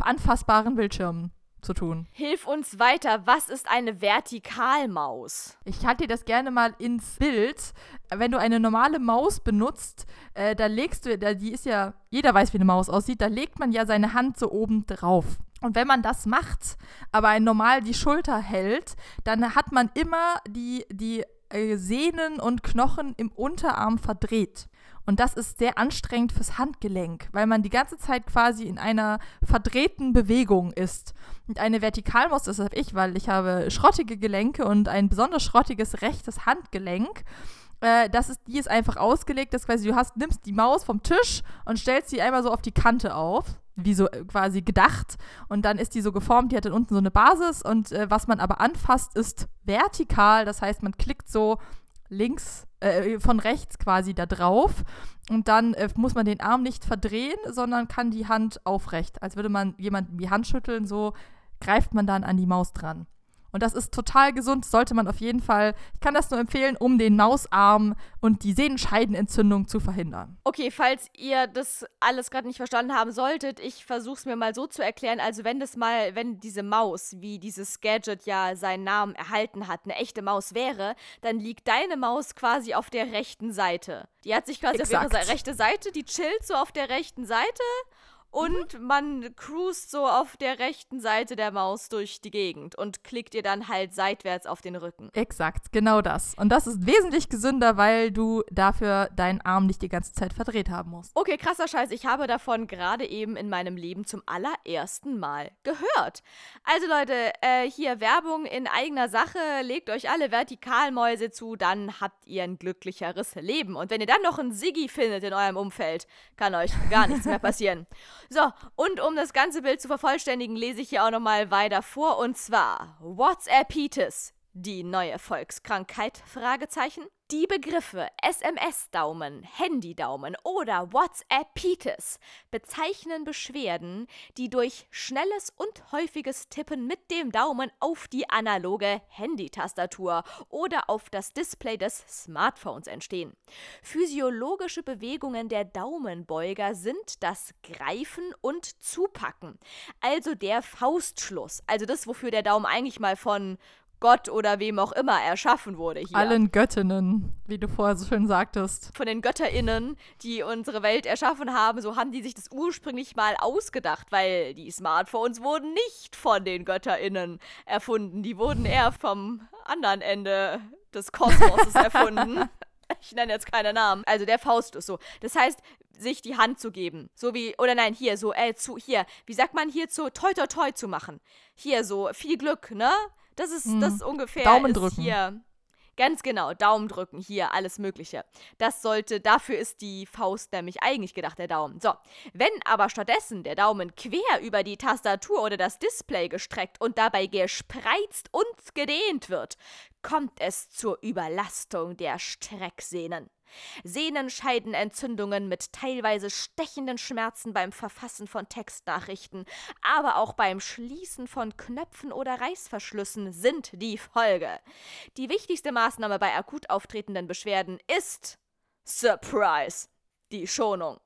anfassbaren Bildschirmen zu tun. Hilf uns weiter. Was ist eine Vertikalmaus? Ich halte dir das gerne mal ins Bild. Wenn du eine normale Maus benutzt, äh, da legst du, da, die ist ja, jeder weiß, wie eine Maus aussieht, da legt man ja seine Hand so oben drauf. Und wenn man das macht, aber normal die Schulter hält, dann hat man immer die, die äh, Sehnen und Knochen im Unterarm verdreht. Und das ist sehr anstrengend fürs Handgelenk, weil man die ganze Zeit quasi in einer verdrehten Bewegung ist. Und eine Vertikalmaus, das habe ich, weil ich habe schrottige Gelenke und ein besonders schrottiges rechtes Handgelenk. Äh, das ist, die ist einfach ausgelegt, dass quasi du hast, nimmst die Maus vom Tisch und stellst sie einmal so auf die Kante auf, wie so äh, quasi gedacht. Und dann ist die so geformt, die hat dann unten so eine Basis und äh, was man aber anfasst, ist vertikal. Das heißt, man klickt so links, äh, von rechts quasi da drauf. Und dann äh, muss man den Arm nicht verdrehen, sondern kann die Hand aufrecht. Als würde man jemanden die Hand schütteln, so greift man dann an die Maus dran. Und das ist total gesund, sollte man auf jeden Fall. Ich kann das nur empfehlen, um den Mausarm und die Sehnenscheidenentzündung zu verhindern. Okay, falls ihr das alles gerade nicht verstanden haben solltet, ich versuche es mir mal so zu erklären. Also wenn das mal, wenn diese Maus, wie dieses Gadget ja seinen Namen erhalten hat, eine echte Maus wäre, dann liegt deine Maus quasi auf der rechten Seite. Die hat sich quasi Exakt. auf ihre rechte Seite, die chillt so auf der rechten Seite und man cruist so auf der rechten Seite der Maus durch die Gegend und klickt ihr dann halt seitwärts auf den Rücken. Exakt, genau das. Und das ist wesentlich gesünder, weil du dafür deinen Arm nicht die ganze Zeit verdreht haben musst. Okay, krasser Scheiß. Ich habe davon gerade eben in meinem Leben zum allerersten Mal gehört. Also Leute, äh, hier Werbung in eigener Sache. Legt euch alle Vertikalmäuse zu, dann habt ihr ein glücklicheres Leben. Und wenn ihr dann noch einen Siggi findet in eurem Umfeld, kann euch gar nichts mehr [laughs] passieren. So, und um das ganze Bild zu vervollständigen, lese ich hier auch nochmal weiter vor. Und zwar WhatsAppitis. Die neue Volkskrankheit? Die Begriffe SMS-Daumen, Handy-Daumen oder WhatsAppitis bezeichnen Beschwerden, die durch schnelles und häufiges Tippen mit dem Daumen auf die analoge Handytastatur oder auf das Display des Smartphones entstehen. Physiologische Bewegungen der Daumenbeuger sind das Greifen und Zupacken, also der Faustschluss, also das, wofür der Daumen eigentlich mal von Gott oder wem auch immer erschaffen wurde hier. Allen Göttinnen, wie du vorher so schön sagtest. Von den GötterInnen, die unsere Welt erschaffen haben, so haben die sich das ursprünglich mal ausgedacht, weil die Smartphones wurden nicht von den GötterInnen erfunden. Die wurden eher vom anderen Ende des Kosmoses [laughs] erfunden. Ich nenne jetzt keine Namen. Also der Faust ist so. Das heißt, sich die Hand zu geben. So wie, oder nein, hier, so, äh, zu, hier. Wie sagt man hier zu, toi, toi, toi zu machen? Hier, so, viel Glück, ne? Das ist, Mhm. das ist ungefähr. Daumen ist drücken. Hier. Ganz genau, Daumen drücken, hier, alles Mögliche. Das sollte, dafür ist die Faust nämlich eigentlich gedacht, der Daumen. So, wenn aber stattdessen der Daumen quer über die Tastatur oder das Display gestreckt und dabei gespreizt und gedehnt wird, kommt es zur Überlastung der Strecksehnen. Sehnenscheidenentzündungen mit teilweise stechenden Schmerzen beim Verfassen von Textnachrichten, aber auch beim Schließen von Knöpfen oder Reißverschlüssen sind die Folge. Die wichtigste Maßnahme bei akut auftretenden Beschwerden ist Surprise, die Schonung.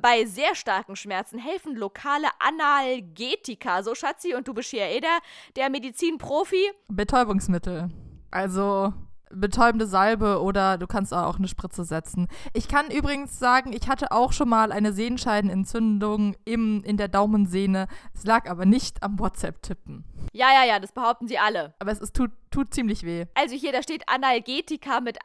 Bei sehr starken Schmerzen helfen lokale Analgetika. So, Schatzi, und du bist hier eh der, der Medizinprofi. Betäubungsmittel. Also betäubende Salbe oder du kannst auch eine Spritze setzen. Ich kann übrigens sagen, ich hatte auch schon mal eine Sehenscheidenentzündung im, in der Daumensehne. Es lag aber nicht am WhatsApp-Tippen. Ja, ja, ja, das behaupten sie alle. Aber es ist, tut, tut ziemlich weh. Also hier, da steht Analgetika mit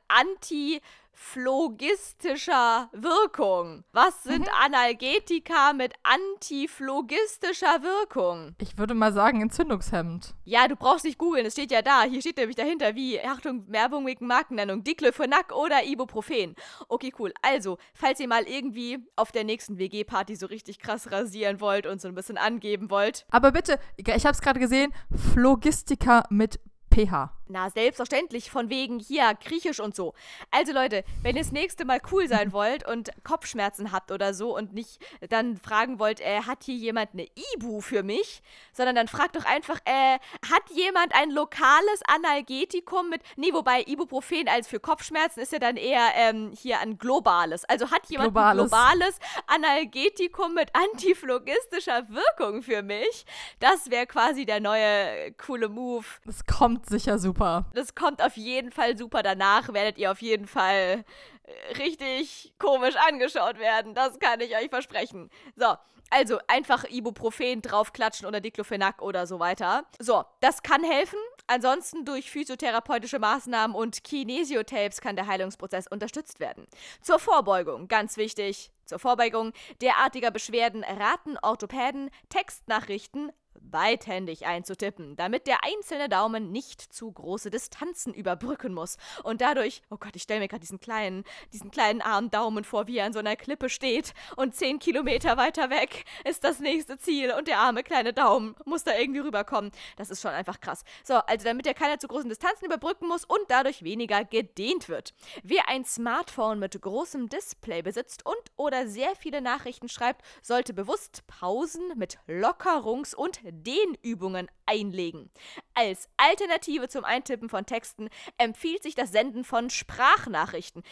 antiphlogistischer Wirkung. Was sind Analgetika mit antiphlogistischer Wirkung? Ich würde mal sagen, entzündungshemmend. Ja, du brauchst nicht googeln, es steht ja da. Hier steht nämlich dahinter, wie, Achtung, Werbung wegen Markennennung, Diclofenac oder Ibuprofen. Okay, cool. Also, falls ihr mal irgendwie auf der nächsten WG-Party so richtig krass rasieren wollt und so ein bisschen angeben wollt, Aber bitte, ich habe es gerade gesehen, Phlogistika mit pH. Na, selbstverständlich, von wegen hier, griechisch und so. Also Leute, wenn ihr das nächste Mal cool sein [laughs] wollt und Kopfschmerzen habt oder so und nicht dann fragen wollt, äh, hat hier jemand eine Ibu für mich, sondern dann fragt doch einfach, äh, hat jemand ein lokales Analgetikum mit, nee, wobei Ibuprofen als für Kopfschmerzen ist ja dann eher ähm, hier ein globales. Also hat jemand Globales. ein globales Analgetikum mit antiphlogistischer Wirkung für mich? Das wäre quasi der neue coole Move. Das kommt sicher super. Das kommt auf jeden Fall super. Danach werdet ihr auf jeden Fall äh, richtig komisch angeschaut werden. Das kann ich euch versprechen. So. Also einfach Ibuprofen draufklatschen oder Diclofenac oder so weiter. So, das kann helfen. Ansonsten durch physiotherapeutische Maßnahmen und Kinesiotapes kann der Heilungsprozess unterstützt werden. Zur Vorbeugung, ganz wichtig, zur Vorbeugung derartiger Beschwerden raten Orthopäden, Textnachrichten beidhändig einzutippen, damit der einzelne Daumen nicht zu große Distanzen überbrücken muss und dadurch, oh Gott, ich stelle mir gerade diesen kleinen, diesen kleinen armen Daumen vor, wie er an so einer Klippe steht und zehn Kilometer weiter weg ist das nächste Ziel und der arme kleine Daumen muss da irgendwie rüberkommen. Das ist schon einfach krass. So, also damit er keine zu großen Distanzen überbrücken muss und dadurch weniger gedehnt wird. Wer ein Smartphone mit großem Display besitzt und oder sehr viele Nachrichten schreibt, sollte bewusst Pausen mit Lockerungs- und Dehnübungen einlegen. Als Alternative zum Eintippen von Texten empfiehlt sich das Senden von Sprachnachrichten.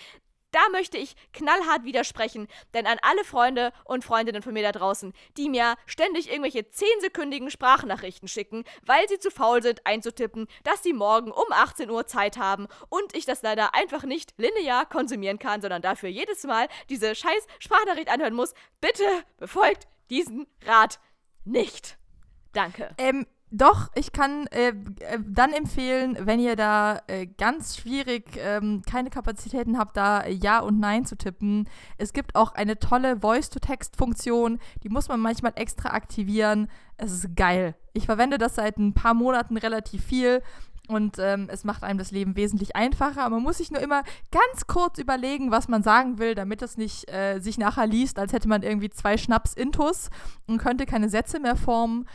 Da möchte ich knallhart widersprechen, denn an alle Freunde und Freundinnen von mir da draußen, die mir ständig irgendwelche 10-sekündigen Sprachnachrichten schicken, weil sie zu faul sind einzutippen, dass sie morgen um 18 Uhr Zeit haben und ich das leider einfach nicht linear konsumieren kann, sondern dafür jedes Mal diese scheiß Sprachnachricht anhören muss, bitte befolgt diesen Rat nicht. Danke. Ähm, doch, ich kann äh, äh, dann empfehlen, wenn ihr da äh, ganz schwierig ähm, keine Kapazitäten habt, da Ja und Nein zu tippen. Es gibt auch eine tolle Voice-to-Text-Funktion, die muss man manchmal extra aktivieren. Es ist geil. Ich verwende das seit ein paar Monaten relativ viel und ähm, es macht einem das Leben wesentlich einfacher. Man muss sich nur immer ganz kurz überlegen, was man sagen will, damit es nicht äh, sich nachher liest, als hätte man irgendwie zwei Schnaps-Intus und könnte keine Sätze mehr formen.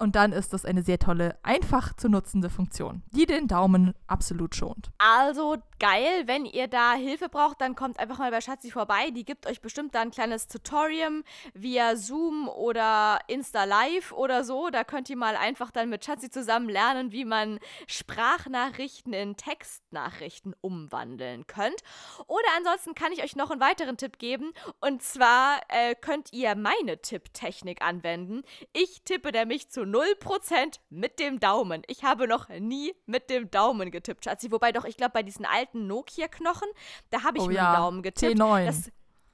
Und dann ist das eine sehr tolle, einfach zu nutzende Funktion, die den Daumen absolut schont. Also geil, wenn ihr da Hilfe braucht, dann kommt einfach mal bei Schatzi vorbei. Die gibt euch bestimmt da ein kleines Tutorium via Zoom oder Insta Live oder so. Da könnt ihr mal einfach dann mit Schatzi zusammen lernen, wie man Sprachnachrichten in Textnachrichten umwandeln könnt. Oder ansonsten kann ich euch noch einen weiteren Tipp geben. Und zwar äh, könnt ihr meine Tipptechnik anwenden. Ich tippe nämlich zu 0% mit dem Daumen. Ich habe noch nie mit dem Daumen getippt, Schatzi. Wobei doch, ich glaube, bei diesen alten Nokia-Knochen, da habe ich Oh mit ja, dem Daumen getippt. T9. Das,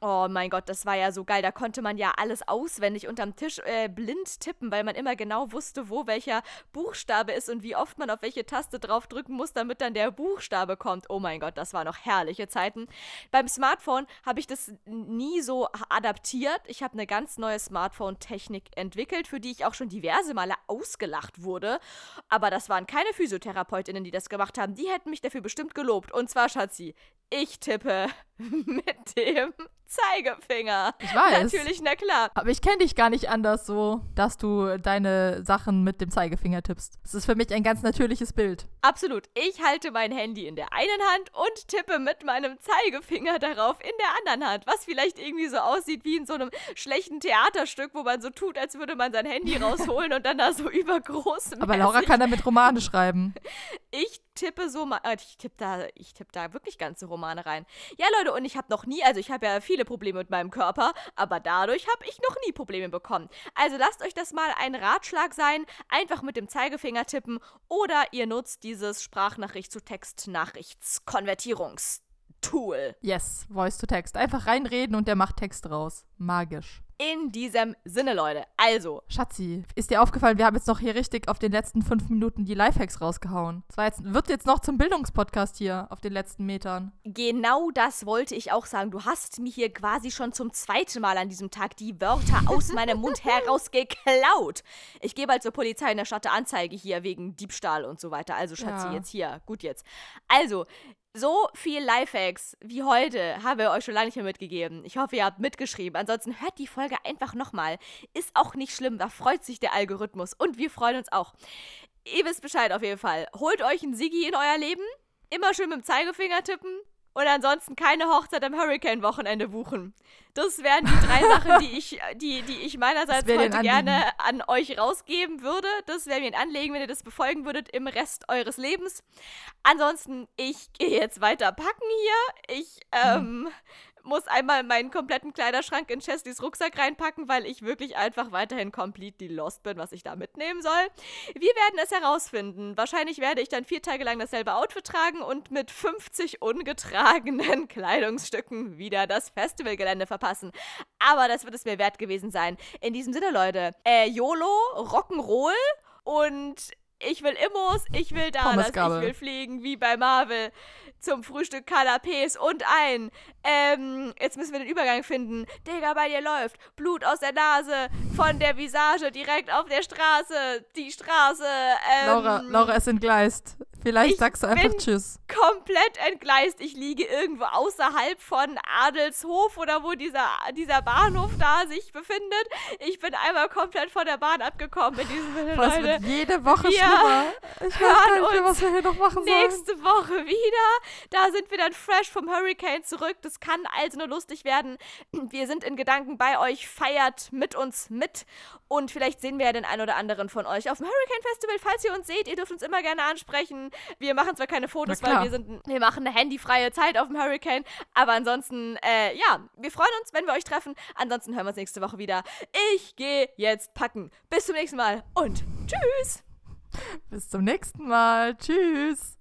Oh mein Gott, das war ja so geil. Da konnte man ja alles auswendig unterm Tisch äh, blind tippen, weil man immer genau wusste, wo welcher Buchstabe ist und wie oft man auf welche Taste draufdrücken muss, damit dann der Buchstabe kommt. Oh mein Gott, das waren noch herrliche Zeiten. Beim Smartphone habe ich das nie so adaptiert. Ich habe eine ganz neue Smartphone-Technik entwickelt, für die ich auch schon diverse Male ausgelacht wurde. Aber das waren keine Physiotherapeutinnen, die das gemacht haben. Die hätten mich dafür bestimmt gelobt. Und zwar, Schatzi, ich tippe [laughs] mit dem Zeigefinger. Ich weiß. Natürlich, na klar. Aber ich kenne dich gar nicht anders so, dass du deine Sachen mit dem Zeigefinger tippst. Das ist für mich ein ganz natürliches Bild. Absolut. Ich halte mein Handy in der einen Hand und tippe mit meinem Zeigefinger darauf in der anderen Hand. Was vielleicht irgendwie so aussieht wie in so einem schlechten Theaterstück, wo man so tut, als würde man sein Handy rausholen und dann da so [laughs] übergroß. Aber Laura kann damit Romane schreiben. Ich tippe so mal, äh, ich tippe da, ich tippe da wirklich ganze Romane rein. Ja, Leute, und ich habe noch nie, also ich habe ja viele Probleme mit meinem Körper, aber dadurch habe ich noch nie Probleme bekommen. Also lasst euch das mal ein Ratschlag sein, einfach mit dem Zeigefinger tippen oder ihr nutzt dieses Sprachnachricht zu Textnachrichts-Konvertierungstool. Yes, Voice to Text. Einfach reinreden und der macht Text raus. Magisch. In diesem Sinne, Leute. Also, Schatzi, ist dir aufgefallen, wir haben jetzt noch hier richtig auf den letzten fünf Minuten die Lifehacks rausgehauen. Das jetzt, wird jetzt noch zum Bildungspodcast hier auf den letzten Metern. Genau das wollte ich auch sagen. Du hast mir hier quasi schon zum zweiten Mal an diesem Tag die Wörter aus [laughs] meinem Mund heraus geklaut. Ich gebe halt zur Polizei eine Stadt Anzeige hier wegen Diebstahl und so weiter. Also, Schatzi, Ja. jetzt hier. Gut jetzt. Also, so viel Lifehacks wie heute haben wir euch schon lange nicht mehr mitgegeben. Ich hoffe, ihr habt mitgeschrieben. Ansonsten hört die Folge einfach nochmal. Ist auch nicht schlimm, da freut sich der Algorithmus. Und wir freuen uns auch. Ihr wisst Bescheid auf jeden Fall. Holt euch einen Sigi in euer Leben. Immer schön mit dem Zeigefinger tippen. Und ansonsten keine Hochzeit am Hurricane-Wochenende buchen. Das wären die drei Sachen, die [laughs] ich, die, die ich meinerseits heute gerne an euch rausgeben würde. Das wäre mir ein Anliegen, wenn ihr das befolgen würdet im Rest eures Lebens. Ansonsten, ich gehe jetzt weiter packen hier. Ich ähm, muss einmal meinen kompletten Kleiderschrank in Chesleys Rucksack reinpacken, weil ich wirklich einfach weiterhin completely lost bin, was ich da mitnehmen soll. Wir werden es herausfinden. Wahrscheinlich werde ich dann vier Tage lang dasselbe Outfit tragen und mit 50 ungetragenen [laughs] Kleidungsstücken wieder das Festivalgelände verpassen. Aber das wird es mir wert gewesen sein. In diesem Sinne, Leute, äh, YOLO, Rock'n'Roll und ich will Immos, ich will Dallas, ich will fliegen wie bei Marvel zum Frühstück Canapés und ein. Ähm, jetzt müssen wir den Übergang finden. Digga, bei dir läuft Blut aus der Nase von der Visage direkt auf der Straße. Die Straße. Ähm, Laura, Laura ist entgleist. Vielleicht ich sagst du einfach bin- Tschüss. komplett entgleist. Ich liege irgendwo außerhalb von Adelshof oder wo dieser, dieser Bahnhof da sich befindet. Ich bin einmal komplett von der Bahn abgekommen in diesem Sinne, Leute. wird jede Woche wir schlimmer. Ich weiß gar nicht mehr, was wir hier noch machen sollen. Nächste Woche wieder. Da sind wir dann fresh vom Hurricane zurück. Das kann also nur lustig werden. Wir sind in Gedanken bei euch. Feiert mit uns mit. Und vielleicht sehen wir ja den einen oder anderen von euch auf dem Hurricane Festival. Falls ihr uns seht, ihr dürft uns immer gerne ansprechen. Wir machen zwar keine Fotos, weil wir sind, wir machen eine handyfreie Zeit auf dem Hurricane. Aber ansonsten, äh, ja, wir freuen uns, wenn wir euch treffen. Ansonsten hören wir uns nächste Woche wieder. Ich gehe jetzt packen. Bis zum nächsten Mal und tschüss. Bis zum nächsten Mal. Tschüss.